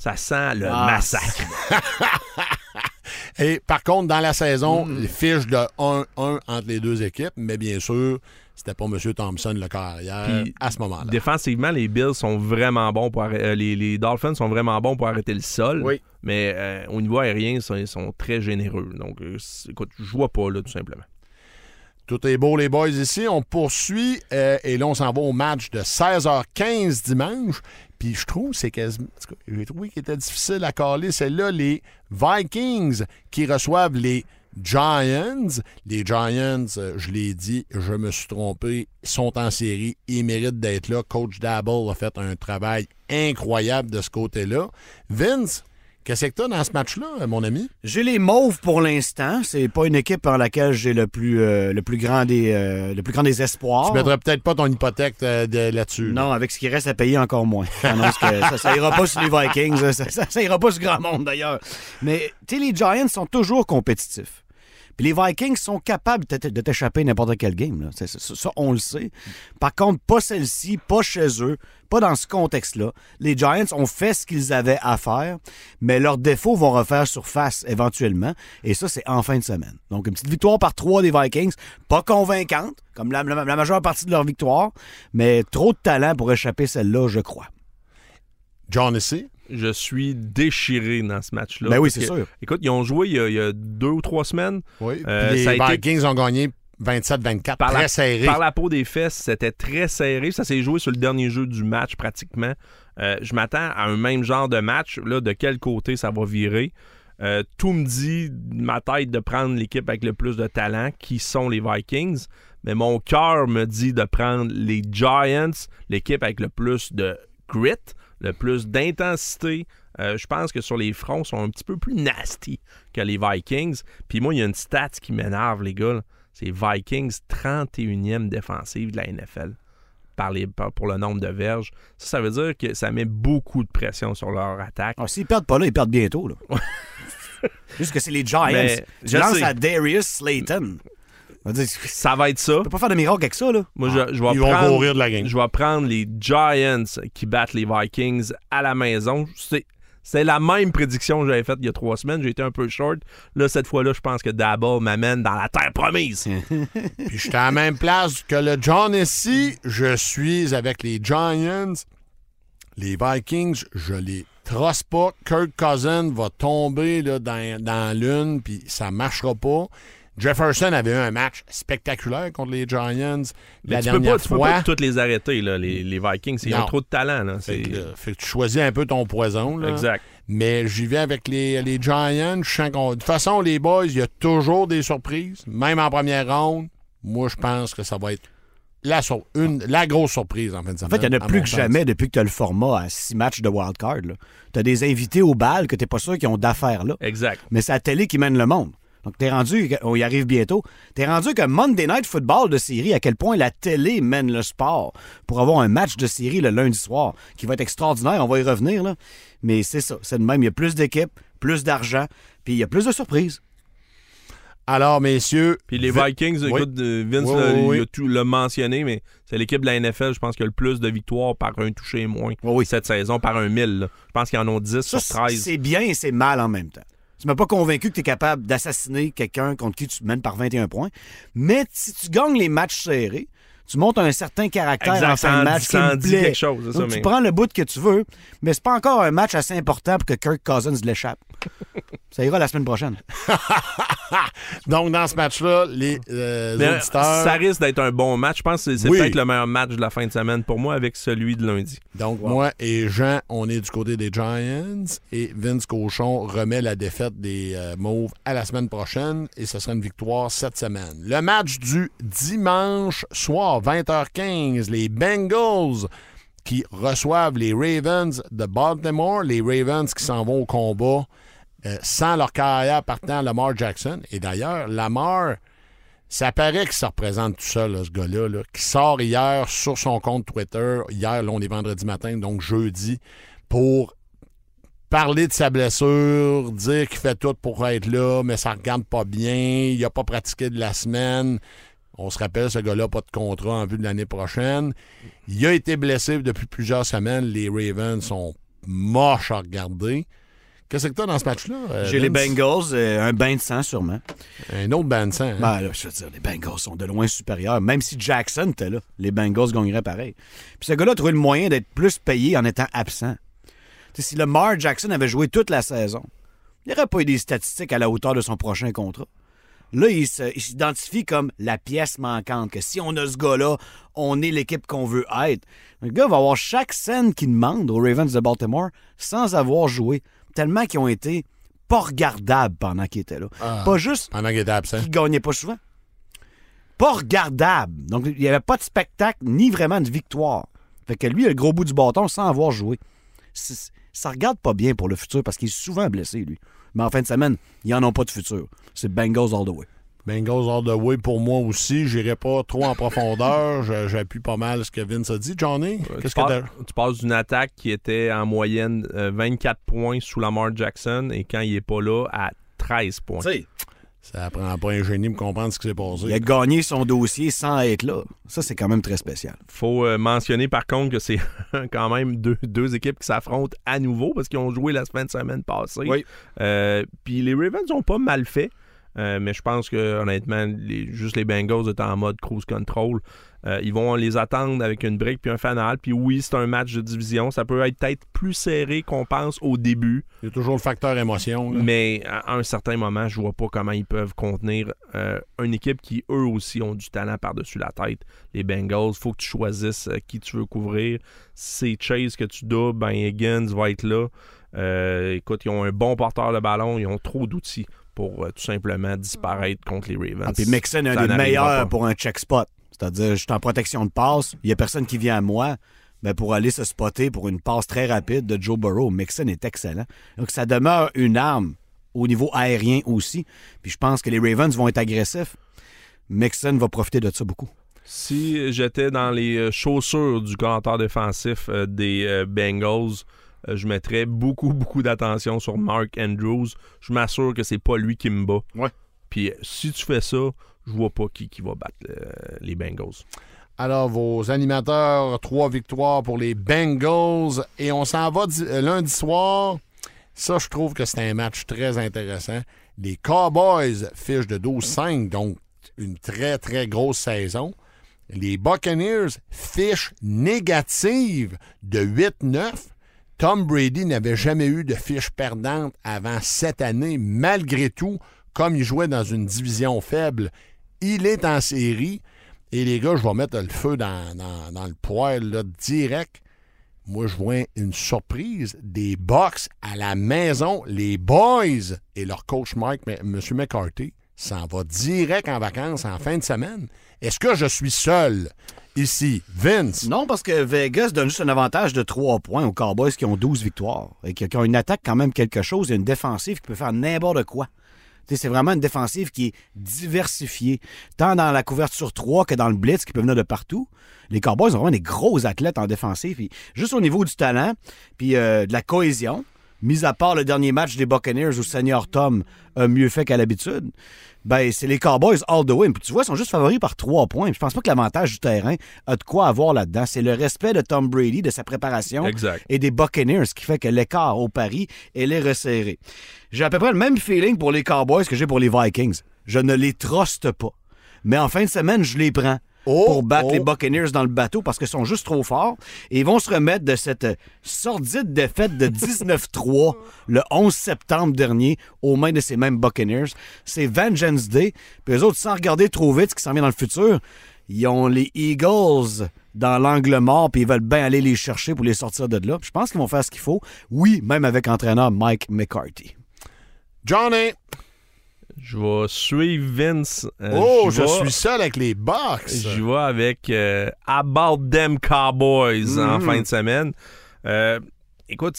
Speaker 2: ça sent le
Speaker 3: Ah,
Speaker 2: massacre. <laughs>
Speaker 1: Et par contre, dans la saison,
Speaker 2: Mm.
Speaker 1: les fiches de 1-1 entre les deux équipes, mais bien sûr, c'était pas M. Thompson le carrière
Speaker 2: Puis,
Speaker 1: à ce moment-là.
Speaker 2: Défensivement, les Bills sont vraiment bons pour arrêter- euh, les, les Dolphins sont vraiment bons pour arrêter le sol.
Speaker 1: Oui.
Speaker 2: Mais euh, au niveau aérien, ils sont, ils sont très généreux. Donc, euh, écoute, je vois pas là, tout simplement.
Speaker 1: Tout est beau, les boys, ici. On poursuit euh, et là, on s'en va au match de 16h15 dimanche. Puis je trouve c'est quasiment. J'ai trouvé qu'il était difficile à caler. C'est là les Vikings qui reçoivent les Giants. Les Giants, euh, je l'ai dit, je me suis trompé, sont en série. Ils méritent d'être là. Coach Dabble a fait un travail incroyable de ce côté-là. Vince, qu'est-ce que t'as dans ce match-là, mon ami?
Speaker 3: J'ai les Mauves pour l'instant. C'est pas une équipe par laquelle j'ai le plus euh, le plus grand des euh, le plus grand des espoirs.
Speaker 1: Tu mettrais peut-être pas ton hypothèque euh, de- là-dessus. là.
Speaker 3: Non, avec ce qui reste à payer encore moins. <laughs> Que ça, ça ira pas sur les Vikings. Ça, ça- ça ira pas sur grand monde d'ailleurs. Mais tu sais, les Giants sont toujours compétitifs. Puis les Vikings sont capables de t'échapper n'importe quel game. Ça, on le sait. Par contre, pas celle-ci, pas chez eux, pas dans ce contexte-là. Les Giants ont fait ce qu'ils avaient à faire, mais leurs défauts vont refaire surface éventuellement. Et ça, c'est en fin de semaine. Donc, une petite victoire par trois des Vikings, pas convaincante, comme la, majeure partie de leur victoire, mais trop de talent pour échapper celle-là, je crois.
Speaker 1: John ici.
Speaker 2: Je suis déchiré dans ce match-là.
Speaker 3: Ben oui, c'est sûr.
Speaker 2: Écoute, ils ont joué il y a, il y a deux ou trois semaines.
Speaker 1: Oui.
Speaker 2: Euh,
Speaker 1: Puis
Speaker 2: ça a
Speaker 1: les
Speaker 2: été-
Speaker 1: Vikings ont gagné 27-24,
Speaker 2: Par
Speaker 1: très
Speaker 2: la,
Speaker 1: serré.
Speaker 2: par la peau des fesses, c'était très serré. Ça s'est joué sur le dernier jeu du match pratiquement. Euh, je m'attends à un même genre de match. Là, de quel côté ça va virer? Euh, tout me dit, ma tête, de prendre l'équipe avec le plus de talent, qui sont les Vikings. Mais mon cœur me dit de prendre les Giants, l'équipe avec le plus de grit, le plus d'intensité. Euh, je pense que sur les fronts, ils sont un petit peu plus nasty que les Vikings. Puis moi, il y a une stat qui m'énerve, les gars. C'est Vikings 31e défensive de la NFL par les, pour le nombre de verges. Ça, ça veut dire que ça met beaucoup de pression sur leur attaque.
Speaker 3: Ah, S'ils perdent pas là, ils perdent bientôt. Là. <laughs> Juste que c'est les Giants.
Speaker 2: Mais,
Speaker 3: je
Speaker 2: je
Speaker 3: lance
Speaker 2: sais.
Speaker 3: à Darius Slayton. On va dire, tu
Speaker 2: Ça va être ça.
Speaker 3: peux pas faire de miracle avec ça. Là.
Speaker 2: Moi, je, je vais
Speaker 1: Ils vont
Speaker 2: prendre,
Speaker 1: courir de la game.
Speaker 2: je vais prendre les Giants qui battent les Vikings à la maison. C'est, c'est la même prédiction que j'avais faite il y a trois semaines. J'ai été un peu short. Là, cette fois-là, je pense que Dabble m'amène dans la terre promise. <laughs>
Speaker 1: Puis j'étais à la même place que le John ici. Je suis avec les Giants. Les Vikings, je les trosse pas. Kirk Cousin va tomber là, dans, dans l'une, puis ça marchera pas. Jefferson avait eu un match spectaculaire contre les Giants
Speaker 2: Mais
Speaker 1: la
Speaker 2: tu peux
Speaker 1: dernière
Speaker 2: pas, tu peux
Speaker 1: fois.
Speaker 2: pas toutes les arrêter, là, les, les Vikings. Ils ont trop de talent. Là.
Speaker 1: Fait
Speaker 2: C'est-
Speaker 1: que, euh, fait que tu choisis un peu ton poison. Là.
Speaker 2: Exact.
Speaker 1: Mais j'y vais avec les, les Giants. Je sens qu'on- De toute façon, les boys, il y a toujours des surprises. Même en première ronde, moi, je pense que ça va être la, sur- une, la grosse surprise en fin de
Speaker 3: En
Speaker 1: semaine.
Speaker 3: fait, il y en a plus que
Speaker 1: sens.
Speaker 3: jamais depuis que tu as le format à six matchs de wildcard. Tu as des invités au bal que tu pas sûr qu'ils ont d'affaires là.
Speaker 2: Exact.
Speaker 3: Mais c'est la télé qui mène le monde. Donc, t'es rendu, on y arrive bientôt, t'es rendu que Monday Night Football de série, à quel point la télé mène le sport pour avoir un match de série le lundi soir, qui va être extraordinaire, on va y revenir, là. Mais c'est ça, c'est de même, il y a plus d'équipes, plus d'argent, puis il y a plus de surprises.
Speaker 1: Alors, messieurs.
Speaker 2: Puis les
Speaker 1: Vi-
Speaker 2: Vikings,
Speaker 1: Oui.
Speaker 2: écoute, euh, Vince
Speaker 1: Oui,
Speaker 2: l'a-
Speaker 1: oui, oui.
Speaker 2: il a tout l'a mentionné, mais c'est l'équipe de la NFL, je pense, qui a le plus de victoires par un touché et moins
Speaker 3: Oui.
Speaker 2: cette saison, par un mille. là. Je pense qu'ils en ont 10
Speaker 3: Ça,
Speaker 2: sur 13.
Speaker 3: c'est bien et c'est mal en même temps. Tu m'as pas convaincu que tu es capable d'assassiner quelqu'un contre qui tu mènes par 21 points. Mais si tu gagnes les matchs serrés, tu montes un certain caractère
Speaker 2: Exact,
Speaker 3: en fin de match
Speaker 2: dit-
Speaker 3: qui me plaît.
Speaker 2: quelque chose, ça,
Speaker 3: Donc, tu prends le bout que tu veux, mais c'est pas encore un match assez important pour que Kirk Cousins l'échappe. <laughs> ça ira la semaine prochaine. <laughs>
Speaker 1: Donc, dans ce match-là, les euh,
Speaker 2: Mais, euh,
Speaker 1: auditeurs.
Speaker 2: ça risque d'être un bon match. Je pense que c'est
Speaker 1: Oui.
Speaker 2: peut-être le meilleur match de la fin de semaine pour moi avec celui de lundi.
Speaker 1: Donc, moi et Jean, on est du côté des Giants et Vince Cochon remet la défaite des euh, Mauves à la semaine prochaine et ce sera une victoire cette semaine. Le match du dimanche soir, 20h15, les Bengals qui reçoivent les Ravens de Baltimore. Les Ravens qui s'en vont au combat euh, sans leur carrière partant Lamar Jackson. Et d'ailleurs, Lamar, ça paraît qu'il se représente tout seul, ce gars-là, là, qui sort hier sur son compte Twitter. Hier, là, est vendredi matin, donc jeudi, pour parler de sa blessure, dire qu'il fait tout pour être là, mais ça regarde pas bien, il n'a pas pratiqué de la semaine. On se rappelle, ce gars-là, pas de contrat en vue de l'année prochaine. Il a été blessé depuis plusieurs semaines. Les Ravens sont moches à regarder. Qu'est-ce que tu as dans ce match-là? euh,
Speaker 3: J'ai les? Bengals, euh, un bain de sang sûrement.
Speaker 1: Un autre band de sang, hein?
Speaker 3: Ben, là, je veux dire, les Bengals sont de loin supérieurs. Même si Jackson était là, les Bengals gagneraient pareil. Puis ce gars-là a trouvé le moyen d'être plus payé en étant absent. Si Lamar Jackson avait joué toute la saison, il n'y aurait pas eu des statistiques à la hauteur de son prochain contrat. Là, il s'identifie comme la pièce manquante, que si on a ce gars-là, on est l'équipe qu'on veut être. Le gars va avoir chaque scène qu'il demande aux Ravens de Baltimore sans avoir joué, tellement qu'ils ont été pas regardables pendant qu'il était là. Pas juste
Speaker 1: Pendant qu'il était absent.
Speaker 3: gagnait pas souvent. Pas regardable. Donc, il n'y avait pas de spectacle ni vraiment de victoire. Fait que lui, il a le gros bout du bâton sans avoir joué. Ça regarde pas bien pour le futur parce qu'il est souvent blessé, lui. Mais en fin de semaine, ils en ont pas de futur. C'est Bengals all the way.
Speaker 1: Bengals all the way pour moi aussi. J'irai pas trop en profondeur. <laughs> Je- J'appuie pas mal ce que Vince a dit. Johnny, qu'est-ce
Speaker 2: tu,
Speaker 1: que
Speaker 2: tu passes d'une attaque qui était en moyenne euh, 24 points sous Lamar Jackson et quand il est pas là, à 13 points.
Speaker 3: Tu sais,
Speaker 1: Ça prend pas un génie pour comprendre ce qui s'est passé.
Speaker 3: il a gagné son dossier sans être là. Ça, c'est quand même très spécial.
Speaker 2: faut euh, mentionner par contre que c'est <laughs> quand même deux, deux équipes qui s'affrontent à nouveau parce qu'ils ont joué la semaine semaine passée.
Speaker 3: Oui.
Speaker 2: Euh, Puis les Ravens ont pas mal fait. Euh, mais je pense que honnêtement, les- juste les Bengals étant en mode cruise control. Euh, ils vont les attendre avec une brique puis un fanal. Puis oui, c'est un match de division. Ça peut être peut-être plus serré qu'on pense au début.
Speaker 1: Il y a toujours le facteur émotion. là.
Speaker 2: Mais à un certain moment, je vois pas comment ils peuvent contenir euh, une équipe qui, eux aussi, ont du talent par-dessus la tête. Les Bengals, faut que tu choisisses qui tu veux couvrir. Si c'est Chase que tu doubles, ben Higgins va être là. Écoute, ils ont un bon porteur de ballon, ils ont trop d'outils pour euh, tout simplement disparaître contre les Ravens.
Speaker 3: Ah, puis Mixon est un des meilleurs pour un check spot. C'est-à-dire, je suis en protection de passe, il n'y a personne qui vient à moi. Ben pour aller se spotter pour une passe très rapide de Joe Burrow, Mixon est excellent. Donc, ça demeure une arme au niveau aérien aussi. Puis je pense que les Ravens vont être agressifs. Mixon va profiter de ça beaucoup.
Speaker 2: Si j'étais dans les euh, chaussures du commentaire défensif euh, des Bengals, euh, je mettrais beaucoup, <laughs> beaucoup d'attention sur Mark Andrews. Je m'assure que c'est pas lui qui me bat.
Speaker 3: Ouais.
Speaker 2: Puis euh, si tu fais ça, je vois pas qui, qui va battre euh, les Bengals.
Speaker 1: Alors, vos animateurs, trois victoires pour les Bengals. Et on s'en va di- euh, lundi soir. Ça, je trouve que c'est un match très intéressant. Les Cowboys fichent de 12-5, donc une très, très grosse saison. Les Buccaneers fichent négative de 8-9. Tom Brady n'avait jamais eu de fiche perdante avant cette année. Malgré tout, comme il jouait dans une division faible, il est en série. Et les gars, je vais mettre le feu dans, le poêle direct. Moi, je vois une surprise des Bucks à la maison. Les Boys et leur coach Mike, M. McCarthy, s'en va direct en vacances en fin de semaine. Est-ce que je suis seul? Ici? Vince?
Speaker 3: Non, parce que Vegas donne juste un avantage de 3 points aux Cowboys qui ont 12 victoires et qui ont une attaque quand même quelque chose et une défensive qui peut faire n'importe quoi. C'est vraiment une défensive qui est diversifiée, tant dans la couverture 3 que dans le blitz qui peut venir de partout. Les Cowboys ont vraiment des gros athlètes en défensive. Puis juste au niveau du talent, puis euh, de la cohésion, mis à part le dernier match des Buccaneers où Senior Tom a mieux fait qu'à l'habitude, ben c'est les Cowboys all the way. Puis tu vois, ils sont juste favoris par trois points. Puis Je pense pas que l'avantage du terrain a de quoi avoir là-dedans. C'est le respect de Tom Brady, de sa préparation
Speaker 2: Exact.
Speaker 3: et des Buccaneers qui fait que l'écart au pari est les resserré. J'ai à peu près le même feeling pour les Cowboys que j'ai pour les Vikings. Je ne les truste pas. Mais en fin de semaine, je les prends
Speaker 1: Oh,
Speaker 3: pour battre
Speaker 1: oh.
Speaker 3: les Buccaneers dans le bateau parce qu'ils sont juste trop forts. Et ils vont se remettre de cette sordide défaite de 19-3 le 11 septembre dernier aux mains de ces mêmes Buccaneers. C'est Vengeance Day. Puis eux autres, sans regarder trop vite ce qui s'en vient dans le futur, ils ont les Eagles dans l'angle mort puis ils veulent bien aller les chercher pour les sortir de là. Puis Je pense qu'ils vont faire ce qu'il faut. Oui, même avec entraîneur Mike McCarthy.
Speaker 1: Johnny!
Speaker 2: Je vais suivre Vince. Euh,
Speaker 1: oh,
Speaker 2: je
Speaker 1: suis seul avec les Bucks.
Speaker 2: Je vais avec euh, About Them Cowboys en
Speaker 1: Mhm.
Speaker 2: fin de semaine. Euh, écoute,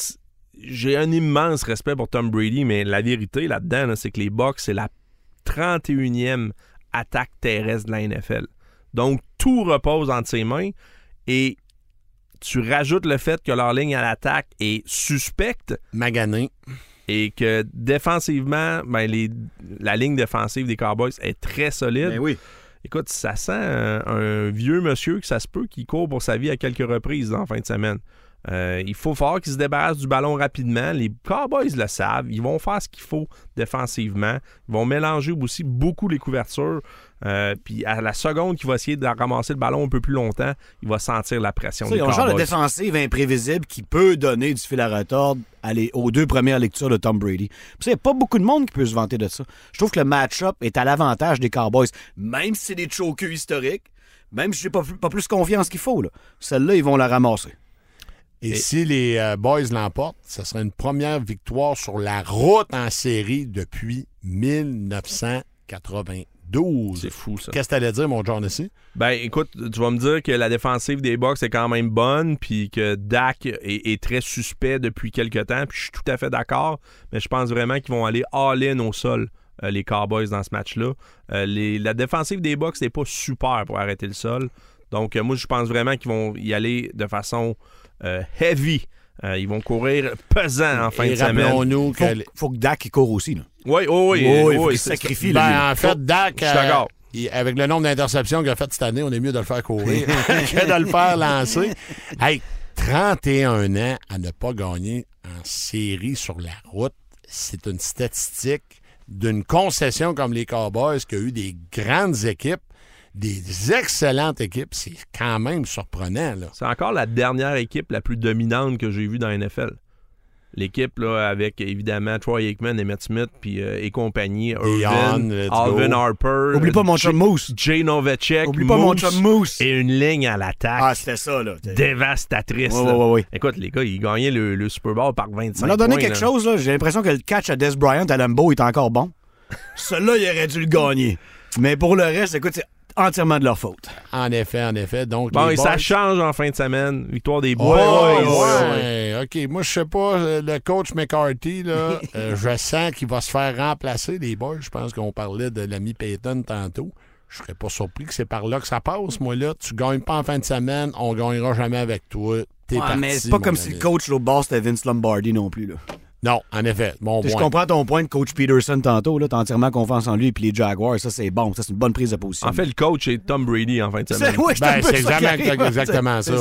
Speaker 2: j'ai un immense respect pour Tom Brady, mais la vérité là-dedans, là, c'est que les Bucks, c'est la 31e attaque terrestre de la NFL. Donc, tout repose entre ses mains et tu rajoutes le fait que leur ligne à l'attaque est suspecte
Speaker 1: Magané.
Speaker 2: Et que défensivement, ben, les- la ligne défensive des Cowboys est très solide.
Speaker 3: Ben oui.
Speaker 2: Écoute, ça sent un, un vieux monsieur que ça se peut qui court pour sa vie à quelques reprises en fin de semaine. Euh, il faut fort qu'il se débarrasse du ballon rapidement. Les Cowboys le savent. Ils vont faire ce qu'il faut défensivement. Ils vont mélanger aussi beaucoup les couvertures. Euh, puis à la seconde qu'il va essayer de ramasser le ballon un peu plus longtemps, il va sentir la pression.
Speaker 3: Ont un genre de défensive imprévisible qui peut donner du fil à retordre à les- aux deux premières lectures de Tom Brady. Puis il n'y a pas beaucoup de monde qui peut se vanter de ça. Je trouve que le match-up est à l'avantage des Cowboys, même si c'est des chokeux historiques, même si j'ai pas, plus- pas plus confiance qu'il faut. là. Celle-là, ils vont la ramasser.
Speaker 1: Et,
Speaker 2: Et-
Speaker 1: si les euh, Boys l'emportent, ce serait une première victoire sur la route en série depuis 1992.
Speaker 2: C'est fou, ça.
Speaker 1: Qu'est-ce que t'allais dire, mon John, ici?
Speaker 2: Ben, écoute, tu vas me dire que la défensive des Bucks est quand même bonne, puis que Dak est, est très suspect depuis quelques temps, puis je suis tout à fait d'accord, mais je pense vraiment qu'ils vont aller all-in au sol, euh, les Cowboys, dans ce match-là. Euh, les- la défensive des Bucks n'est pas super pour arrêter le sol, donc euh, moi, je pense vraiment qu'ils vont y aller de façon heavy. Ils vont courir pesant en fin
Speaker 1: Et
Speaker 2: de semaine.
Speaker 1: rappelons-nous
Speaker 3: Faut,
Speaker 1: que... les-
Speaker 3: faut que Dak il court aussi. Là.
Speaker 2: Oui, oui, oui.
Speaker 3: Oui,
Speaker 2: oui,
Speaker 3: il sacrifie. lui.
Speaker 1: Ben, en fait, Dak, il- avec le nombre d'interceptions qu'il a fait cette année, on est mieux de le faire courir <laughs> <laughs> que de le faire lancer. Hey, 31 ans à ne pas gagner en série sur la route, c'est une statistique d'une concession comme les Cowboys qui a eu des grandes équipes, des excellentes équipes. C'est quand même surprenant, là.
Speaker 2: C'est encore la dernière équipe la plus dominante que j'ai vue dans la NFL. L'équipe là, avec évidemment Troy Aikman, Emmett Smith puis, euh, et compagnie, Irvin, Alvin
Speaker 1: go.
Speaker 2: Harper,
Speaker 3: Oublie pas mon chum Moose.
Speaker 2: Jay Novacek,
Speaker 3: Oublie pas mon
Speaker 2: Moose,
Speaker 3: chum Moose.
Speaker 2: et une ligne à l'attaque
Speaker 3: Ah, c'était ça, là.
Speaker 2: dévastatrice.
Speaker 3: Ouais, ouais, ouais.
Speaker 2: Écoute, les gars, ils gagnaient le, le Super Bowl par 25
Speaker 3: On leur donné quelque
Speaker 2: là.
Speaker 3: chose, là. J'ai l'impression que le catch à Des Bryant à Lambeau est encore bon. <laughs> Celui-là, il aurait dû le gagner. Mais pour le reste, écoute, c'est entièrement de leur faute.
Speaker 1: En effet, en effet. Donc,
Speaker 2: Bon, et ça change en fin de semaine. Victoire des Boys.
Speaker 1: ouais,
Speaker 2: Ouais.
Speaker 1: ouais. OK. Moi, je sais pas, euh, le coach McCarthy, là, <laughs> euh, je sens qu'il va se faire remplacer, les boys. Je pense qu'on parlait de l'ami Payton tantôt. Je serais pas surpris que c'est par là que ça passe, moi, là. Tu gagnes pas en fin de semaine, on gagnera jamais avec toi. T'es
Speaker 3: Ouais,
Speaker 1: parti,
Speaker 3: mais c'est pas comme
Speaker 1: ami.
Speaker 3: si le coach au boss c'était Vince Lombardi non plus. Là.
Speaker 1: Non, en effet. Bon
Speaker 3: Tu Je
Speaker 1: point.
Speaker 3: comprends ton point de coach Peterson tantôt. Là, t'as entièrement confiance en lui. Puis les Jaguars, ça c'est bon. Ça c'est une bonne prise de position.
Speaker 2: En fait, le coach est Tom Brady en fin de
Speaker 3: c'est ouais,
Speaker 1: Ben, exactement-
Speaker 3: arrive.
Speaker 1: exactement ça.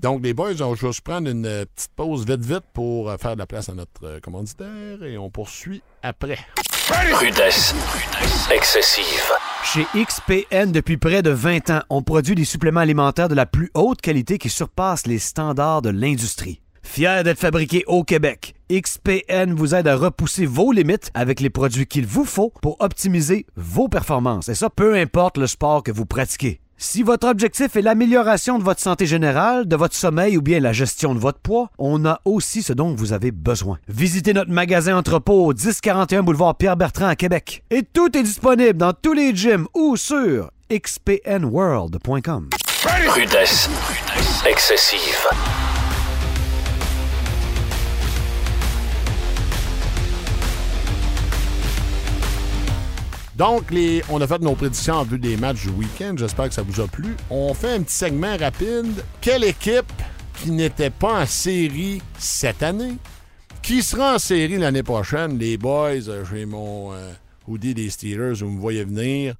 Speaker 1: Donc, les boys, on va se prendre une euh, petite pause vite, vite pour euh, faire de la place à notre euh, commanditaire et on poursuit après.
Speaker 4: Rudesse. Excessive.
Speaker 3: Chez XPN, depuis près de 20 ans, on produit des suppléments alimentaires de la plus haute qualité qui surpassent les standards de l'industrie. Fier d'être fabriqué au Québec, XPN vous aide à repousser vos limites avec les produits qu'il vous faut pour optimiser vos performances. Et ça, peu importe le sport que vous pratiquez. Si votre objectif est l'amélioration de votre santé générale, de votre sommeil ou bien la gestion de votre poids, on a aussi ce dont vous avez besoin. Visitez notre magasin entrepôt au 1041 boulevard Pierre-Bertrand à Québec. Et tout est disponible dans tous les gyms ou sur xpnworld.com.
Speaker 4: Rudesse. Excessive.
Speaker 1: Donc, on a fait nos prédictions en vue des matchs du week-end. J'espère que ça vous a plu. On fait un petit segment rapide. Quelle équipe qui n'était pas en série cette année? Qui sera en série l'année prochaine? Les boys, euh, j'ai mon euh, hoodie des Steelers, vous me voyez venir.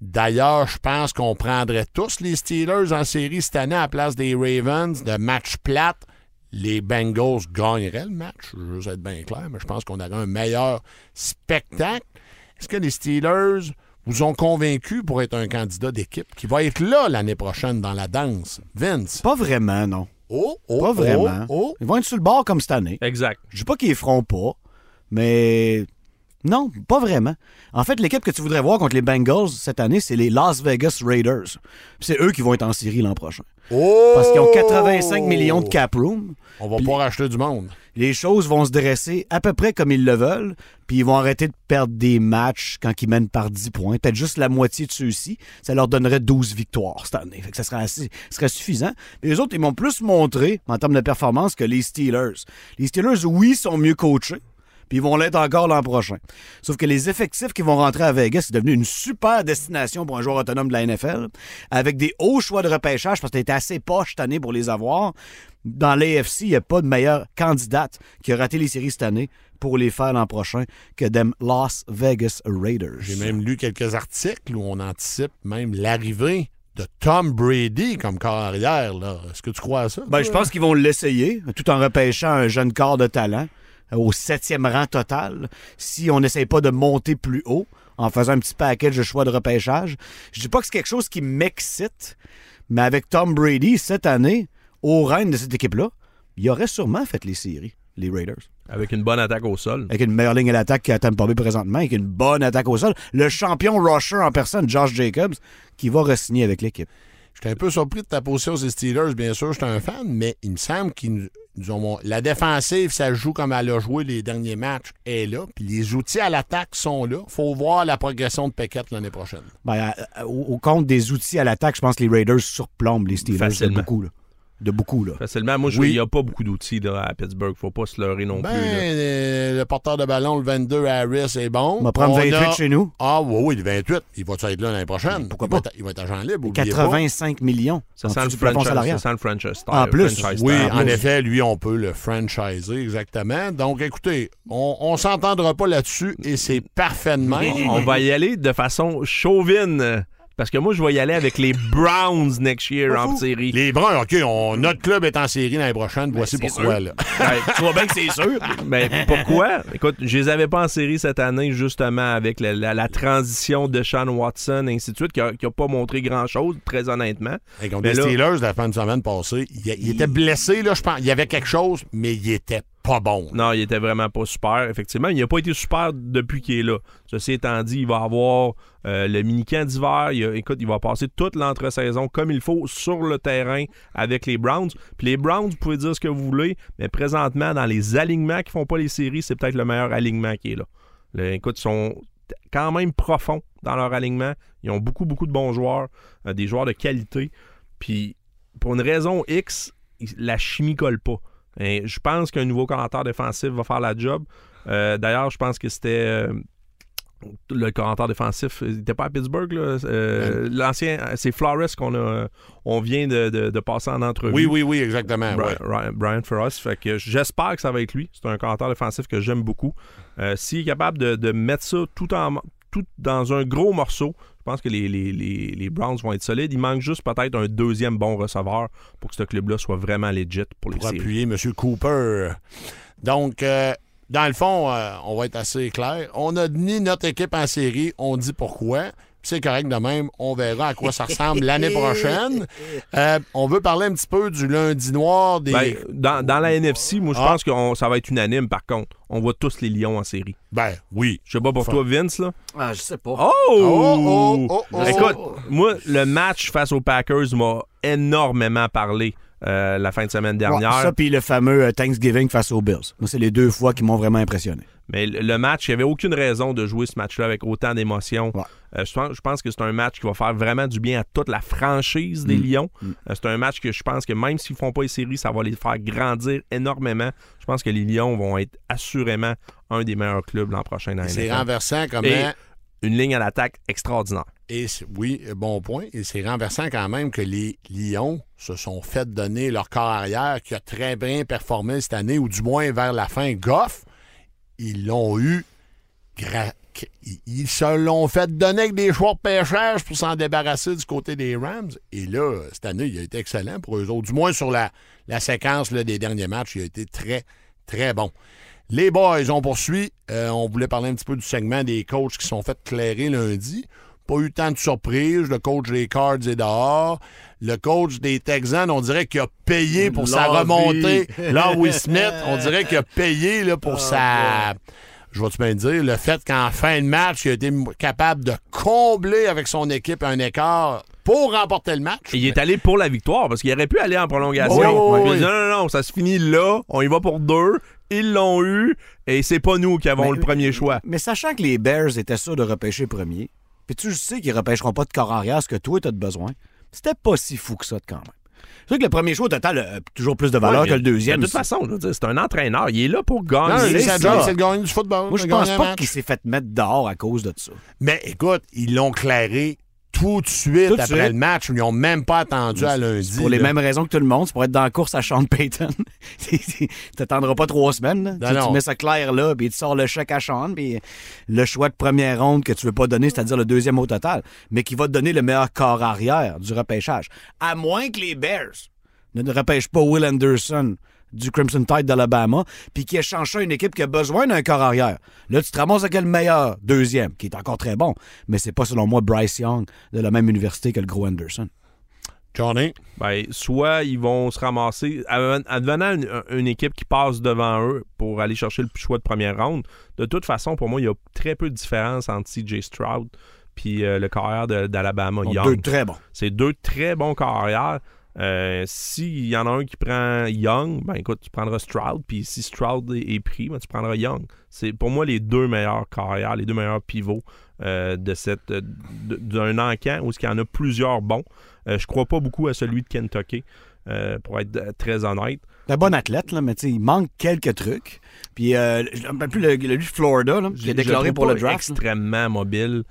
Speaker 1: D'ailleurs, je pense qu'on prendrait tous les Steelers en série cette année à la place des Ravens de match plate. Les Bengals gagneraient le match, je veux être bien clair, mais je pense qu'on aurait un meilleur spectacle. Est-ce que les Steelers vous ont convaincu pour être un candidat d'équipe qui va être là l'année prochaine dans la danse? Vince?
Speaker 3: Pas vraiment, non.
Speaker 1: Oh, oh,
Speaker 3: Pas
Speaker 1: oh,
Speaker 3: vraiment.
Speaker 1: oh.
Speaker 3: Ils vont être sur le bord comme cette année.
Speaker 2: Exact.
Speaker 3: Je dis pas qu'ils les feront pas, mais non, pas vraiment. En fait, l'équipe que tu voudrais voir contre les Bengals cette année, c'est les Las Vegas Raiders. C'est eux qui vont être en série l'an prochain.
Speaker 1: Oh!
Speaker 3: Parce qu'ils ont 85 millions de cap room.
Speaker 1: On va pas racheter du monde.
Speaker 3: Les choses vont se dresser à peu près comme ils le veulent, puis ils vont arrêter de perdre des matchs quand ils mènent par 10 points. Peut-être juste la moitié de ceux-ci. Ça leur donnerait 12 victoires cette année. Fait que ça serait, assez, ça serait suffisant. Mais les autres, ils m'ont plus montré, en termes de performance, que les Steelers. Les Steelers, oui, sont mieux coachés. Puis ils vont l'être encore l'an prochain. Sauf que les effectifs qui vont rentrer à Vegas, c'est devenu une super destination pour un joueur autonome de la NFL, avec des hauts choix de repêchage, parce que était assez poche cette année pour les avoir. Dans l'AFC, il n'y a pas de meilleure candidate qui a raté les séries cette année pour les faire l'an prochain que them Las Vegas Raiders.
Speaker 1: J'ai même lu quelques articles où on anticipe même l'arrivée de Tom Brady comme corps arrière. là. Est-ce que tu crois à ça?
Speaker 3: Ben, je pense qu'ils vont l'essayer, tout en repêchant un jeune corps de talent au septième rang total, si on n'essaye pas de monter plus haut en faisant un petit package de choix de repêchage. Je dis pas que c'est quelque chose qui m'excite, mais avec Tom Brady cette année, au règne de cette équipe-là, il aurait sûrement fait les séries, les Raiders.
Speaker 2: Avec une bonne attaque au sol.
Speaker 3: Avec une meilleure ligne à l'attaque qu'à Tampa Bay présentement, avec une bonne attaque au sol. Le champion rusher en personne, Josh Jacobs, qui va re-signer avec l'équipe.
Speaker 1: J'étais un peu surpris de ta position sur les Steelers. Bien sûr, j'étais un fan, mais il me semble qu'ils nous- nous ont. La défensive, ça joue comme elle a joué les derniers matchs, est là. Puis les outils à l'attaque sont là. faut voir la progression de Peckett l'année prochaine.
Speaker 3: Ben, à- au, au compte des outils à l'attaque, je pense que les Raiders surplombent les Steelers
Speaker 2: Facilement.
Speaker 3: beaucoup. Là. De beaucoup, là.
Speaker 2: Facilement. Moi, je- il n'y a pas beaucoup d'outils là, à Pittsburgh. faut pas se leurrer non
Speaker 1: Ben,
Speaker 2: plus. là.
Speaker 1: euh, le porteur de ballon, le 22 Harris, est bon.
Speaker 3: On va prendre
Speaker 1: On
Speaker 3: 28
Speaker 1: a-
Speaker 3: chez nous.
Speaker 1: Ah oui, oui, le 28. Il va être là l'année prochaine?
Speaker 3: Pourquoi
Speaker 1: il va
Speaker 3: pas?
Speaker 1: être- il va être agent libre. oubliez pas.
Speaker 3: 85 millions.
Speaker 2: Ça
Speaker 3: en
Speaker 2: sent, le franchise, ça sent le franchise style.
Speaker 3: En plus,
Speaker 2: franchise
Speaker 1: Oui, en effet, lui, on peut le franchiser, exactement. Donc, écoutez, on, on s'entendra pas là-dessus et c'est parfait de même.
Speaker 2: On va y aller de façon chauvine. Parce que moi, je vais y aller avec les Browns next year en série.
Speaker 1: Les Bruns, OK, on- notre club est en série l'année prochaine. Voici
Speaker 3: c'est
Speaker 1: pourquoi.
Speaker 3: sûr.
Speaker 1: Là.
Speaker 2: Ben,
Speaker 3: Tu vois bien que c'est sûr.
Speaker 2: Ben, pourquoi? Écoute, je les avais pas en série cette année, justement, avec la, la- la transition de Sean Watson, et ainsi de suite, qui a, qui a pas montré grand-chose, très honnêtement.
Speaker 1: Et contre
Speaker 2: Mais
Speaker 1: les
Speaker 2: là-
Speaker 1: Steelers, la fin de semaine passée, il, il était blessé, là, je pense. Il y avait quelque chose, mais il était pas bon.
Speaker 2: Non, il était vraiment pas super, effectivement. Il n'a pas été super depuis qu'il est là. Ceci étant dit, il va avoir euh, le mini-camp d'hiver. Il écoute, il va passer toute l'entre-saison comme il faut sur le terrain avec les Browns. Puis les Browns, vous pouvez dire ce que vous voulez, mais présentement, dans les alignements qui font pas les séries, c'est peut-être le meilleur alignement qui est là. Écoute, ils sont quand même profonds dans leur alignement. Ils ont beaucoup, beaucoup de bons joueurs, euh, des joueurs de qualité. Puis pour une raison X, la chimie colle pas. Et je pense qu'un nouveau commentaire défensif va faire la job. Euh, D'ailleurs, je pense que c'était euh, le commentaire défensif. Il n'était pas à Pittsburgh. là. Euh, L'ancien, c'est Flores qu'on a, on vient de, de- de passer en entrevue.
Speaker 1: Oui, oui, oui, exactement.
Speaker 2: Brian,
Speaker 1: ouais.
Speaker 2: Brian-. Fait que j'espère que ça va être lui. C'est un commentaire défensif que j'aime beaucoup. Euh, S'il est capable de, de mettre ça tout en tout dans un gros morceau, pense que les, les- les- les Browns vont être solides. Il manque juste peut-être un deuxième bon receveur pour que ce club-là soit vraiment legit pour les
Speaker 1: pour
Speaker 2: séries.
Speaker 1: appuyer M. Cooper. Donc, euh, dans le fond, euh, on va être assez clair. On a mis notre équipe en série. On dit pourquoi. C'est correct de même. On verra à quoi ça ressemble l'année prochaine. Euh, on veut parler un petit peu du lundi noir des.
Speaker 2: Ben, dans, dans la NFC, moi, je
Speaker 1: Ah.
Speaker 2: pense que ça va être unanime, par contre. On voit tous les Lions en série.
Speaker 1: Ben, oui.
Speaker 2: Je sais pas pour
Speaker 1: Enfin.
Speaker 2: toi, Vince, là.
Speaker 3: Ah, je sais pas.
Speaker 2: Oh!
Speaker 1: oh, oh, oh.
Speaker 2: Écoute, moi, le match face aux Packers m'a énormément parlé euh, la fin de semaine
Speaker 3: Ouais,
Speaker 2: dernière.
Speaker 3: ça, puis le fameux euh, Thanksgiving face aux Bills. Moi, c'est les deux fois qui m'ont vraiment impressionné.
Speaker 2: Mais le match, il n'y avait aucune raison de jouer ce match-là avec autant d'émotions.
Speaker 3: Ouais.
Speaker 2: Euh, je, pense, que c'est un match qui va faire vraiment du bien à toute la franchise
Speaker 3: Mm.
Speaker 2: des Lions. Euh, c'est un match que je pense que même s'ils font pas les séries, ça va les faire grandir énormément. Je pense que les Lions vont être assurément un des meilleurs clubs l'an prochain dans
Speaker 1: C'est renversant comment.
Speaker 2: Et une ligne à l'attaque extraordinaire.
Speaker 1: Et oui, bon point. Et c'est renversant quand même que les Lions se sont fait donner leur corps arrière qui a très bien performé cette année, ou du moins vers la fin, Goff. Ils l'ont eu. ils se l'ont fait donner avec des choix de pêchage pour s'en débarrasser du côté des Rams. Et là, cette année, il a été excellent pour eux autres. Du moins sur la, la séquence là, des derniers matchs, il a été très, très bon. Les boys, on poursuit. Euh, on voulait parler un petit peu du segment des coachs qui sont fait clairer lundi. Pas eu tant de surprises. Le coach des Cards est dehors. Le coach des Texans, on dirait qu'il a payé pour sa remontée. <laughs> Larry Smith, on dirait qu'il a payé là, pour sa... Je vais-tu bien dire, le fait qu'en fin de match, il a été capable de combler avec son équipe un écart pour remporter le match.
Speaker 2: Et il est allé pour la victoire parce qu'il aurait pu aller en prolongation.
Speaker 1: Oui, oui,
Speaker 2: Puis il
Speaker 1: oui.
Speaker 2: a dit, non, non, non, ça se finit là. On y va pour deux. Ils l'ont eu. Et c'est pas nous qui avons
Speaker 3: Mais-
Speaker 2: le premier choix.
Speaker 3: Mais sachant que les Bears étaient sûrs de repêcher premier, puis tu sais qu'ils repêcheront pas de corps arrière ce que toi, tu as besoin, c'était pas si fou que ça quand même. C'est sûr que le premier choix au total a toujours plus de valeur
Speaker 2: Ouais,
Speaker 3: que le deuxième.
Speaker 2: De toute façon, c'est un entraîneur. Il est là pour gagner.
Speaker 3: c'est
Speaker 1: sa
Speaker 3: ça.
Speaker 1: job, c'est de gagner du football.
Speaker 3: Moi, je
Speaker 1: de
Speaker 3: pense pas qu'il s'est fait mettre dehors à cause de ça.
Speaker 1: Mais écoute, ils l'ont clairé tout de suite
Speaker 3: Tout
Speaker 1: après
Speaker 3: suite.
Speaker 1: le match. Ils n'ont même pas attendu à lundi.
Speaker 3: Pour les mêmes raisons que tout le monde, c'est pour être dans la course à Sean Payton. <laughs> tu t'attendras pas trois semaines. tu mets ça clair là, puis tu sors le chèque à Sean, puis le choix de première ronde que tu veux pas donner, c'est-à-dire le deuxième au total, mais qui va te donner le meilleur corps arrière du repêchage. À moins que les Bears ne repêchent pas Will Anderson du Crimson Tide d'Alabama, puis qui échange ça à une équipe qui a besoin d'un corps arrière. Là, tu te ramasses avec le meilleur, deuxième, qui est encore très bon, mais c'est pas selon moi Bryce Young de la même université que le gros Anderson.
Speaker 1: Johnny,
Speaker 2: Ben, soit ils vont se ramasser, adven- advenant une, une équipe qui passe devant eux pour aller chercher le choix de première ronde, de toute façon, pour moi, il y a très peu de différence entre CJ Stroud puis euh, le carrière d'Alabama,
Speaker 3: deux très bons.
Speaker 2: C'est deux très bons carrières. Euh, S'il y en a un qui prend Young, ben écoute, tu prendras Stroud. Puis si Stroud est, est pris, ben, tu prendras Young. C'est pour moi les deux meilleurs carrières, les deux meilleurs pivots euh, de cette euh, d'un encan où il y en a plusieurs bons. Euh, je crois pas beaucoup à celui de Kentucky, pour être très honnête.
Speaker 3: C'est un bon athlète, là, mais il manque quelques trucs. Puis, euh, rappelle plus le, le de Florida, là, qui
Speaker 2: je
Speaker 3: déclaré pour le draft. là.
Speaker 2: extrêmement mobile.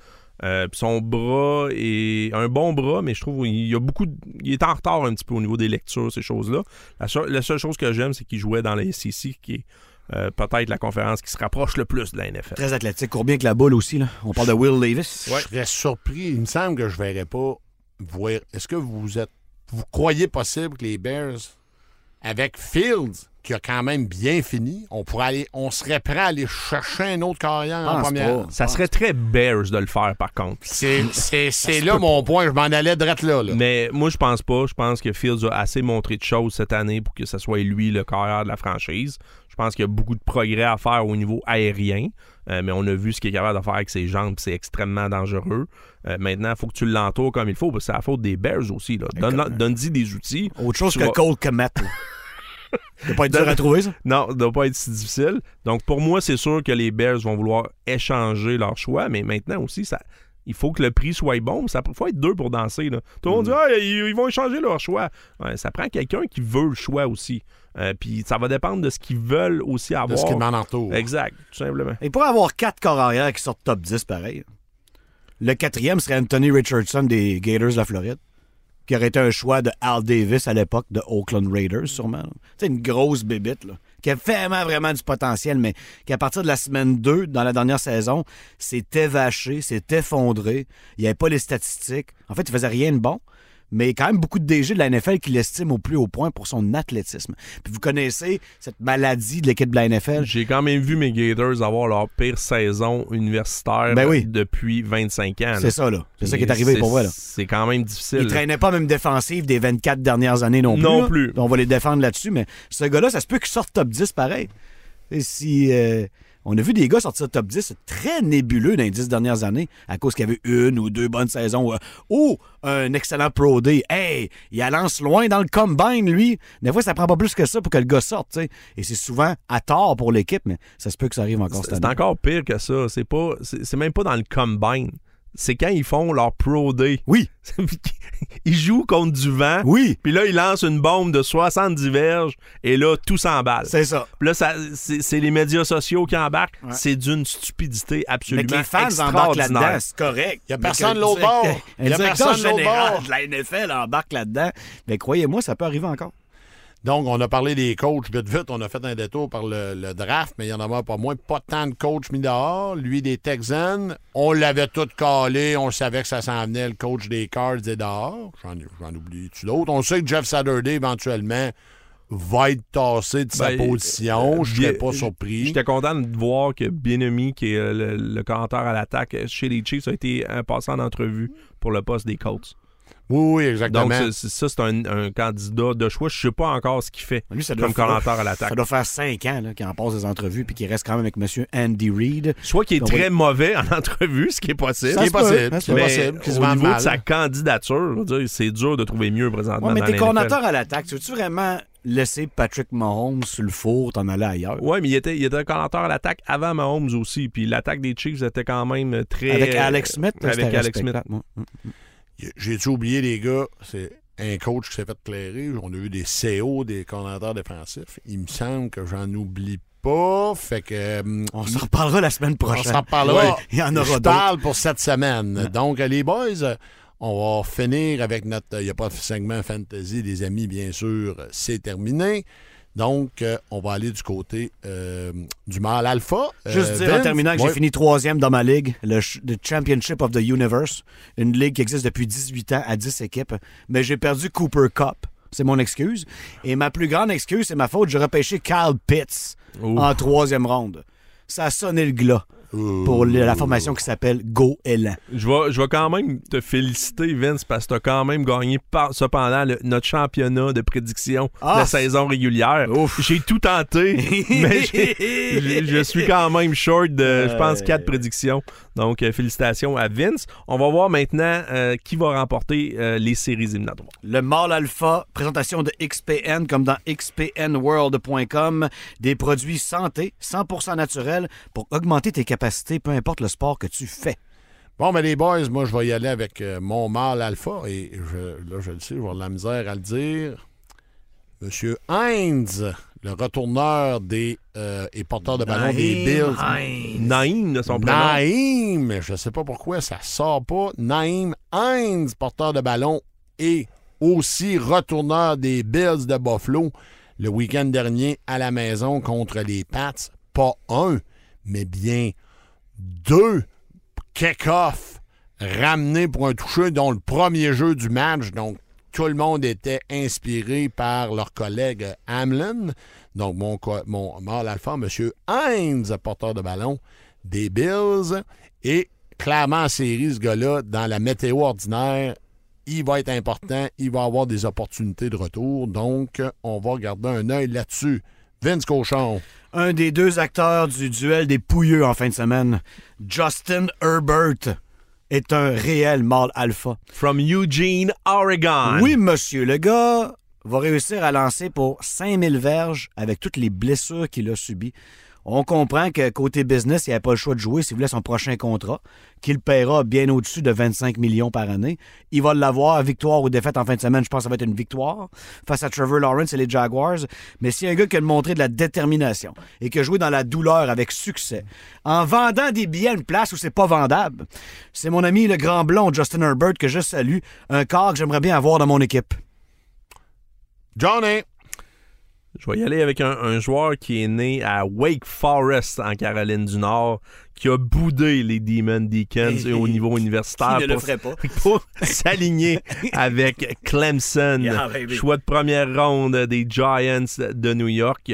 Speaker 2: Euh, son bras est un bon bras, mais je trouve qu'il y a beaucoup. de- il est en retard un petit peu au niveau des lectures, ces choses-là. La, seule- la seule chose que j'aime, c'est qu'il jouait dans la SEC, qui est euh, peut-être la conférence qui se rapproche le plus de la NFL.
Speaker 3: Très athlétique, court bien que la boule aussi. Là. On parle de Will Davis.
Speaker 1: je serais surpris. Il me semble que je ne verrais pas voir. Est-ce que vous êtes. Vous croyez possible que les Bears, avec Fields, qui a quand même bien fini, on pourrait aller. On serait prêt à aller chercher un autre carrière en première.
Speaker 3: pas.
Speaker 2: Ça serait très Bears de le faire, par contre. <laughs>
Speaker 1: C'est c'est- c'est là mon point. Je m'en allais direct là. là.
Speaker 2: Mais moi, je pense pas. Je pense que Fields a assez montré de choses cette année pour que ce soit lui le carrière de la franchise. Je pense qu'il y a beaucoup de progrès à faire au niveau aérien. Euh, mais on a vu ce qu'il est capable de faire avec ses jambes, c'est extrêmement dangereux. Euh, maintenant, il faut que tu l'entoures comme il faut, parce que c'est la faute des Bears aussi. Donne-y des outils.
Speaker 3: Autre chose que
Speaker 2: vas-
Speaker 3: Cole Komet. <laughs> <laughs> doit pas être dur à trouver, ça?
Speaker 2: Non, ça doit pas être si difficile. Donc, pour moi, c'est sûr que les Bears vont vouloir échanger leur choix, mais maintenant aussi, ça, il faut que le prix soit bon. Ça faut être deux pour danser. Là. Tout le monde dit
Speaker 3: Mm.
Speaker 2: ah, ils, ils vont échanger leur choix. Ouais, ça prend quelqu'un qui veut le choix aussi. Euh, Puis ça va dépendre de ce qu'ils veulent aussi
Speaker 1: de
Speaker 2: avoir.
Speaker 1: ce qu'il demande en.
Speaker 2: Exact, tout simplement.
Speaker 3: Il pourrait avoir quatre corps arrière qui sortent top 10 pareil. Le quatrième serait Anthony Richardson des Gators de la Floride, qui aurait été un choix de Al Davis à l'époque de Oakland Raiders, sûrement. C'est une grosse bébite, là, qui a vraiment, vraiment du potentiel, mais qui, à partir de la semaine 2, dans la dernière saison, s'est évaché, s'est effondré. Il n'y avait pas les statistiques. En fait, il faisait rien de bon. Mais il y a quand même beaucoup de DG de la NFL qui l'estiment au plus haut point pour son athlétisme. Puis vous connaissez cette maladie de l'équipe de la NFL.
Speaker 2: J'ai quand même vu mes Gators avoir leur pire saison universitaire
Speaker 3: Ben oui.
Speaker 2: depuis 25 ans.
Speaker 3: C'est ça, là. C'est ça qui est arrivé pour moi, là.
Speaker 2: C'est quand même difficile.
Speaker 3: Il traînait pas même défensive des 24 dernières années non plus.
Speaker 2: Non
Speaker 3: là.
Speaker 2: plus.
Speaker 3: On va les défendre là-dessus, mais ce gars-là, ça se peut qu'il sorte top 10 pareil. Et si euh, on a vu des gars sortir top 10 c'est très nébuleux dans les 10 dernières années à cause qu'il y avait une ou deux bonnes saisons ou, ou un excellent Pro Day. Hey, il lance loin dans le combine, lui. Des fois, ça prend pas plus que ça pour que le gars sorte. Et c'est souvent à tort pour l'équipe, mais ça se peut que ça arrive encore cette
Speaker 2: C'est
Speaker 3: année.
Speaker 2: encore pire que ça. C'est pas, c'est c'est même pas dans le combine. C'est quand ils font leur Pro Day.
Speaker 3: Oui. <laughs>
Speaker 2: ils jouent contre du vent.
Speaker 3: Oui.
Speaker 2: Puis là, ils lancent une bombe de 70 verges et là, tout s'emballe.
Speaker 3: C'est ça.
Speaker 2: Puis là, ça- c'est les médias sociaux qui embarquent.
Speaker 3: Ouais.
Speaker 2: C'est d'une stupidité
Speaker 3: Mais
Speaker 2: absolument
Speaker 3: que les fans embarquent là-dedans, c'est correct.
Speaker 1: Il y a
Speaker 3: Mais
Speaker 1: personne l'autre bord. Il <laughs> y a personne l'autre bord.
Speaker 3: la NFL embarque là-dedans. Mais croyez-moi, ça peut arriver encore.
Speaker 1: Donc, on a parlé des coachs vite vite. On a fait un détour par le, le draft, mais il y en avait pas moins. Pas tant de coachs mis dehors. Lui, des Texans, on l'avait tout calé. On savait que ça s'en venait. Le coach des Cards est dehors. J'en, oublie-tu d'autres? On sait que Jeff Saturday, éventuellement, va être tassé de sa
Speaker 2: Ben,
Speaker 1: position. Je
Speaker 2: bien-
Speaker 1: serais pas surpris.
Speaker 2: J'étais content de voir que Bienemi, qui est euh, le, le à l'attaque chez les Chiefs, a été un passant d'entrevue pour le poste des Colts.
Speaker 1: Oui, oui, exactement.
Speaker 2: Donc, c'est- c'est- ça, c'est un, un candidat de choix. Je sais pas encore ce qu'il fait
Speaker 3: Lui, ça doit
Speaker 2: comme
Speaker 3: faire-
Speaker 2: commentateur à
Speaker 3: Ça
Speaker 2: l'attaque.
Speaker 3: doit faire cinq ans là, qu'il en passe des entrevues puis qu'il reste quand même avec M. Andy Reid.
Speaker 2: Soit qu'il est
Speaker 3: Donc,
Speaker 2: très
Speaker 3: oui.
Speaker 2: mauvais en <laughs> entrevue, ce qui est possible.
Speaker 1: Ce qui est
Speaker 3: se peut,
Speaker 1: possible.
Speaker 3: ça
Speaker 1: C'est
Speaker 3: peut.
Speaker 2: Mais
Speaker 1: possible qu'il se
Speaker 2: au niveau
Speaker 1: mal.
Speaker 2: de sa candidature, dire, c'est dur de trouver mieux présentement.
Speaker 3: Ouais, mais t'es
Speaker 2: NFL.
Speaker 3: à l'attaque. Tu veux-tu vraiment laisser Patrick Mahomes sur le four, t'en aller ailleurs?
Speaker 2: Ouais, mais il était, il était coordinateur à l'attaque avant Mahomes aussi. Puis l'attaque des Chiefs était quand même très.
Speaker 3: Avec Alex Smith,
Speaker 2: Avec Alex Smith.
Speaker 3: moi.
Speaker 1: J'ai-tu oublié, les gars? C'est un coach qui s'est fait clairer. On a eu des CO, des coordinateurs défensifs. Il me semble que j'en oublie pas. Fait que. hum,
Speaker 3: On s'en reparlera la semaine
Speaker 1: on
Speaker 3: prochaine.
Speaker 1: s'en reparlera.
Speaker 3: Ouais, il y en aura
Speaker 1: Je parle pour cette semaine. Donc, les boys, euh, on va finir avec notre. Il n'y a pas de segment fantasy, les amis, bien sûr. C'est terminé. Donc, euh, on va aller du côté euh, du mâle alpha.
Speaker 3: Juste
Speaker 1: Euh,
Speaker 3: dire en terminant que
Speaker 1: ouais.
Speaker 3: j'ai fini troisième dans ma ligue, le, ch- le Championship of the Universe, une ligue qui existe depuis 18 ans à 10 équipes, mais j'ai perdu Cooper Cup. C'est mon excuse. Et ma plus grande excuse, c'est ma faute, j'ai repêché Kyle Pitts en troisième ronde. Ça a sonné le glas pour la formation qui s'appelle Go Elan.
Speaker 2: Je vais, je vais quand même te féliciter, Vince, parce que tu as quand même gagné par, cependant le- notre championnat de prédiction
Speaker 3: Ah,
Speaker 2: de la saison régulière. J'ai tout tenté, <laughs> mais je suis quand même short de, je pense, quatre prédictions. Donc, euh, félicitations à Vince. On va voir maintenant euh, qui va remporter euh, les séries éliminatoires.
Speaker 3: Le mâle alpha, présentation de XPN comme dans xpnworld.com, des produits santé 100% naturels pour augmenter tes capacités, peu importe le sport que tu fais.
Speaker 1: Bon, mais les boys, moi, je vais y aller avec euh, mon mâle alpha. Et je- là, je le sais, je vais avoir de la misère à le dire. Monsieur Heinz, le retourneur des euh, et porteur de ballon des Bills.
Speaker 2: Naïm de son prénom.
Speaker 1: Naïm, je ne sais pas pourquoi ça sort pas. Naïm Heinz, porteur de ballon et aussi retourneur des Bills de Buffalo le week-end dernier à la maison contre les Pats. Pas un, mais bien deux kick-off ramenés pour un toucher, dont le premier jeu du match. Donc, tout le monde était inspiré par leur collègue Hamlin. Donc, mon, mon mâle alpha, M. Heinz, porteur de ballon des Bills. Et clairement, en série, ce gars-là, dans la météo ordinaire, il va être important. Il va avoir des opportunités de retour. Donc, on va garder un œil là-dessus. Vince Cochon.
Speaker 3: Un des deux acteurs du duel des pouilleux en fin de semaine, Justin Herbert, est un réel mâle alpha.
Speaker 2: From Eugene, Oregon.
Speaker 3: Oui, monsieur. Le gars va réussir à lancer pour 5000 verges avec toutes les blessures qu'il a subies. On comprend que côté business, il n'avait pas le choix de jouer s'il voulait son prochain contrat, qu'il paiera bien au-dessus de 25 millions par année. Il va l'avoir, victoire ou défaite en fin de semaine. Je pense que ça va être une victoire face à Trevor Lawrence et les Jaguars. Mais si un gars qui a montré de la détermination et qui a joué dans la douleur avec succès, en vendant des billets à une place où c'est pas vendable, c'est mon ami le grand blond Justin Herbert que je salue, un corps que j'aimerais bien avoir dans mon équipe.
Speaker 1: Johnny.
Speaker 2: Je vais y aller avec un, un joueur qui est né à Wake Forest, en Caroline du Nord, qui a boudé les Demon Deacons et au niveau universitaire
Speaker 3: ne
Speaker 2: pour,
Speaker 3: ferait pas? <laughs>
Speaker 2: pour s'aligner avec Clemson.
Speaker 3: Yeah, <laughs> baby.
Speaker 2: Choix de première ronde des Giants de New York.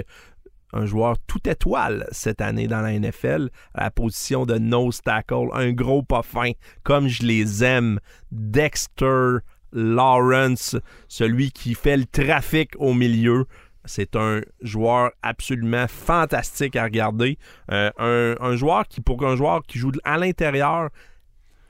Speaker 2: Un joueur tout étoile cette année dans la NFL, à la position de nose tackle, un gros pas fin, comme je les aime. Dexter Lawrence, celui qui fait le trafic au milieu. C'est un joueur absolument fantastique à regarder. Euh, un, joueur qui, pour un joueur qui joue à l'intérieur,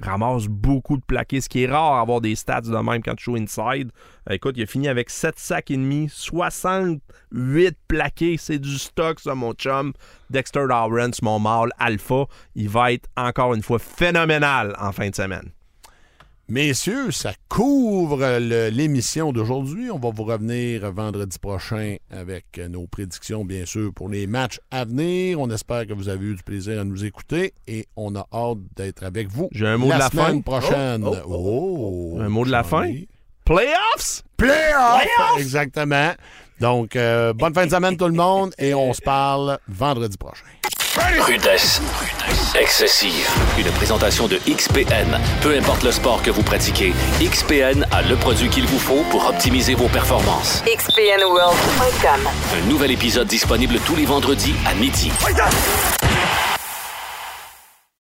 Speaker 2: ramasse beaucoup de plaqués, ce qui est rare à avoir des stats de même quand tu joues inside. Euh, écoute, il a fini avec 7 sacs et demi, 68 plaqués. C'est du stock, ça, mon chum. Dexter Lawrence, mon mâle alpha, il va être encore une fois phénoménal en fin de semaine.
Speaker 1: Messieurs, ça couvre le- l'émission d'aujourd'hui. On va vous revenir vendredi prochain avec nos prédictions, bien sûr, pour les matchs à venir. On espère que vous avez eu du plaisir à nous écouter et on a hâte d'être avec vous.
Speaker 2: J'ai un mot
Speaker 1: la
Speaker 2: de la
Speaker 1: semaine
Speaker 2: fin.
Speaker 1: prochaine.
Speaker 2: Oh,
Speaker 1: Oh,
Speaker 2: Un mot de la fin? Playoffs!
Speaker 1: Playoffs! Exactement. Donc, euh, bonne fin de semaine tout le monde et on se parle vendredi prochain.
Speaker 4: Rudesse. Excessive. Une présentation de XPN. Peu importe le sport que vous pratiquez, XPN a le produit qu'il vous faut pour optimiser vos performances.
Speaker 5: XPNWorld.com.
Speaker 4: Un nouvel épisode disponible tous les vendredis à midi.